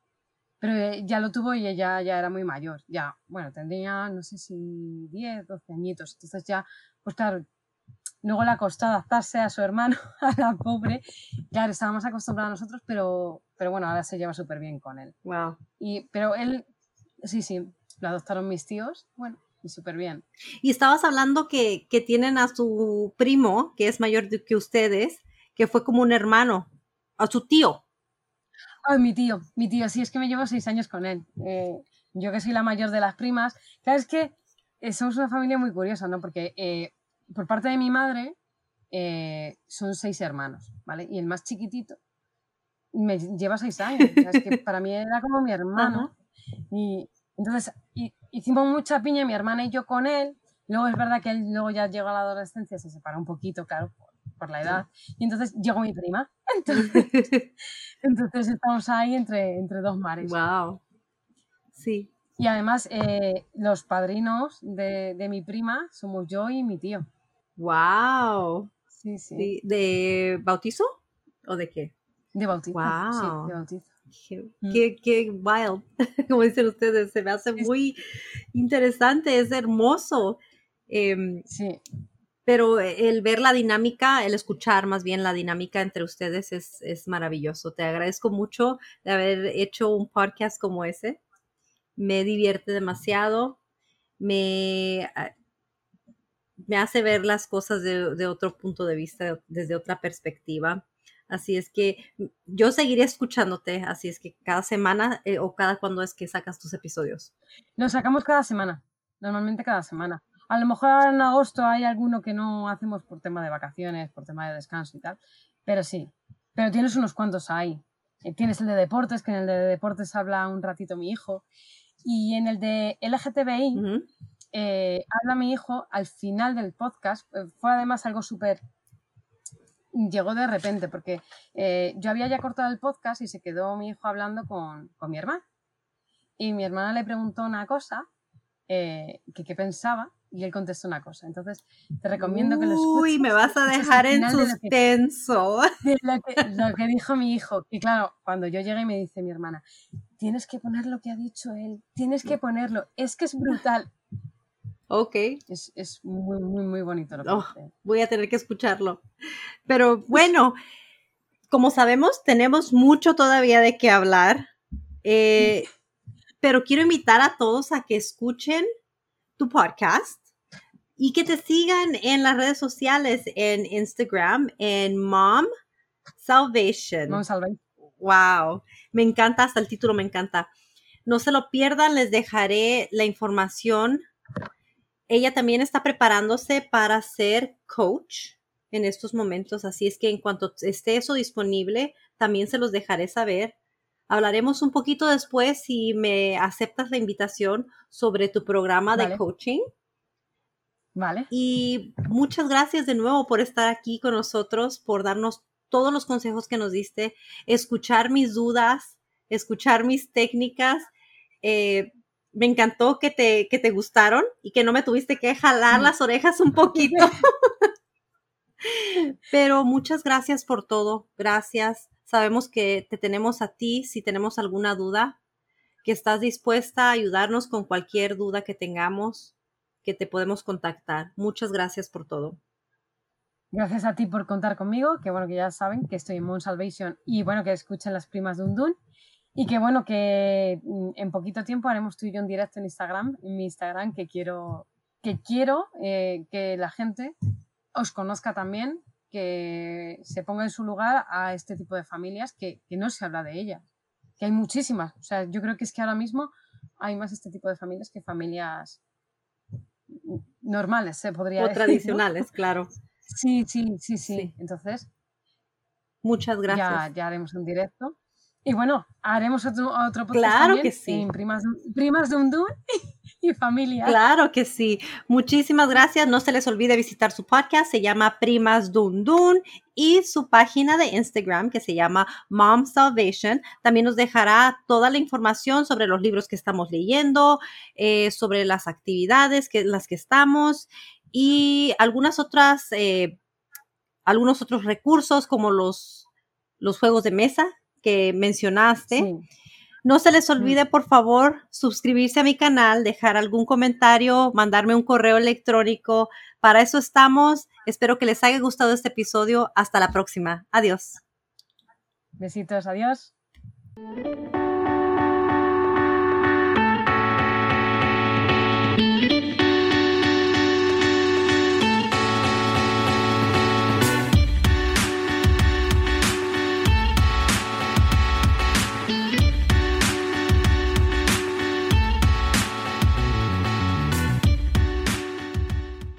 Pero eh, ya lo tuvo y ella ya era muy mayor. Ya, bueno, tendría, no sé si 10, 12 añitos. Entonces ya, pues claro, Luego le ha costado adaptarse a su hermano, (laughs) a la pobre. Claro, estábamos acostumbrados nosotros, pero, pero bueno, ahora se lleva súper bien con él. Wow. Y, pero él, sí, sí, lo adoptaron mis tíos, bueno, y súper bien. Y estabas hablando que, que, tienen a su primo, que es mayor que ustedes, que fue como un hermano, a su tío. Ay, mi tío, mi tío, sí, es que me llevo seis años con él. Eh, yo que soy la mayor de las primas. Claro, es que somos una familia muy curiosa, ¿no? Porque eh, por parte de mi madre, eh, son seis hermanos, ¿vale? Y el más chiquitito me lleva seis años. es que para mí era como mi hermano. Y entonces hicimos mucha piña, mi hermana y yo con él. Luego es verdad que él luego ya llegó a la adolescencia, se separó un poquito, claro, por, la edad. Y entonces llegó mi prima. (laughs) Entonces, estamos ahí entre, entre dos mares. Wow. Sí. Y además, eh, los padrinos de, de mi prima somos yo y mi tío. Wow. Sí, sí. ¿De bautizo o de qué? De bautizo. Wow. de bautizo. Mm. Qué, qué, wild, (laughs) como dicen ustedes, se me hace muy interesante, es hermoso. Em, sí. Pero el ver la dinámica, el escuchar más bien la dinámica entre ustedes es, es maravilloso. Te agradezco mucho de haber hecho un podcast como ese. Me divierte demasiado. Me ah, me hace ver las cosas de, otro punto de vista, desde otra perspectiva. Así es que mm, yo seguiré escuchándote, así es que cada semana eh, o cada cuando es que sacas tus episodios. Los sacamos cada semana, normalmente cada semana. A lo mejor en agosto hay alguno que no hacemos por tema de vacaciones, por tema de descanso y tal, pero sí, pero tienes unos cuantos ahí. Eh, tienes el de deportes, que en el de deportes habla un ratito mi hijo, y en el de LGTBI, eh, habla mi hijo al final del podcast. Eh, fue además algo súper... Llegó de repente porque eh, yo había ya cortado el podcast y se quedó mi hijo hablando con, mi hermana. Y mi hermana le preguntó una cosa, que qué pensaba, y él contestó una cosa. Entonces, te recomiendo que lo escuches. Uy, me vas a dejar en suspenso. lo, que, lo, que, dijo mi hijo. Y claro, cuando yo llegué me dice mi hermana, tienes que poner lo que ha dicho él, tienes que ponerlo, es que es brutal. Ok. Es, es muy, muy, muy bonito. Lo que oh, voy a tener que escucharlo. Pero bueno, como sabemos, tenemos mucho todavía de qué hablar. Eh, pero quiero invitar a todos a que escuchen tu podcast y que te sigan en las redes sociales, en Instagram, en Mom Salvation. Mom Salvation. Wow, me encanta, hasta el título me encanta. No se lo pierdan, les dejaré la información ella también está preparándose para ser coach en estos momentos, así es que en cuanto esté eso disponible, también se los dejaré saber Hablaremos un poquito después si me aceptas la invitación sobre tu programa de coaching. Vale. Y muchas gracias de nuevo por estar aquí con nosotros, por darnos todos los consejos que nos diste, escuchar mis dudas, escuchar mis técnicas. Eh, me encantó que te, que te gustaron y que no me tuviste que jalar Sí. las orejas un poquito. (laughs) Pero muchas gracias por todo. Gracias. Sabemos que te tenemos a ti si tenemos alguna duda, que estás dispuesta a ayudarnos con cualquier duda que tengamos, que te podemos contactar. Muchas gracias por todo. Gracias a ti por contar conmigo, que bueno, que ya saben que estoy en Moon Salvation y bueno, que escuchen las primas de Undun. Y que bueno, que mm, en poquito tiempo haremos tú y yo en directo en Instagram, en mi Instagram, que quiero, que quiero eh, que la gente os conozca también, que se ponga en su lugar a este tipo de familias que, que no se habla de ellas, que hay muchísimas. O sea, yo creo que es que ahora mismo hay más este tipo de familias que familias normales, se podría O decir. ¿no? tradicionales, claro. Sí, sí, sí, sí. Sí. Entonces, Muchas ya, gracias. ya haremos un directo. Y bueno, haremos otro, otro podcast Claro también que sí. en primas, primas de Undun (laughs) y familia. Claro que sí. Muchísimas gracias. No se les olvide visitar su podcast. Se llama Primas Dun Dun y su página de Instagram que se llama Mom Salvation. También nos dejará toda la información sobre los libros que estamos leyendo, eh, sobre las actividades que en las que estamos y algunas otras, eh, algunos otros recursos como los, los juegos de mesa que mencionaste. Sí. No se les olvide, por favor, suscribirse a mi canal, dejar algún comentario, mandarme un correo electrónico. Para eso estamos. Espero que les haya gustado este episodio. Hasta la próxima. Adiós. Besitos, adiós.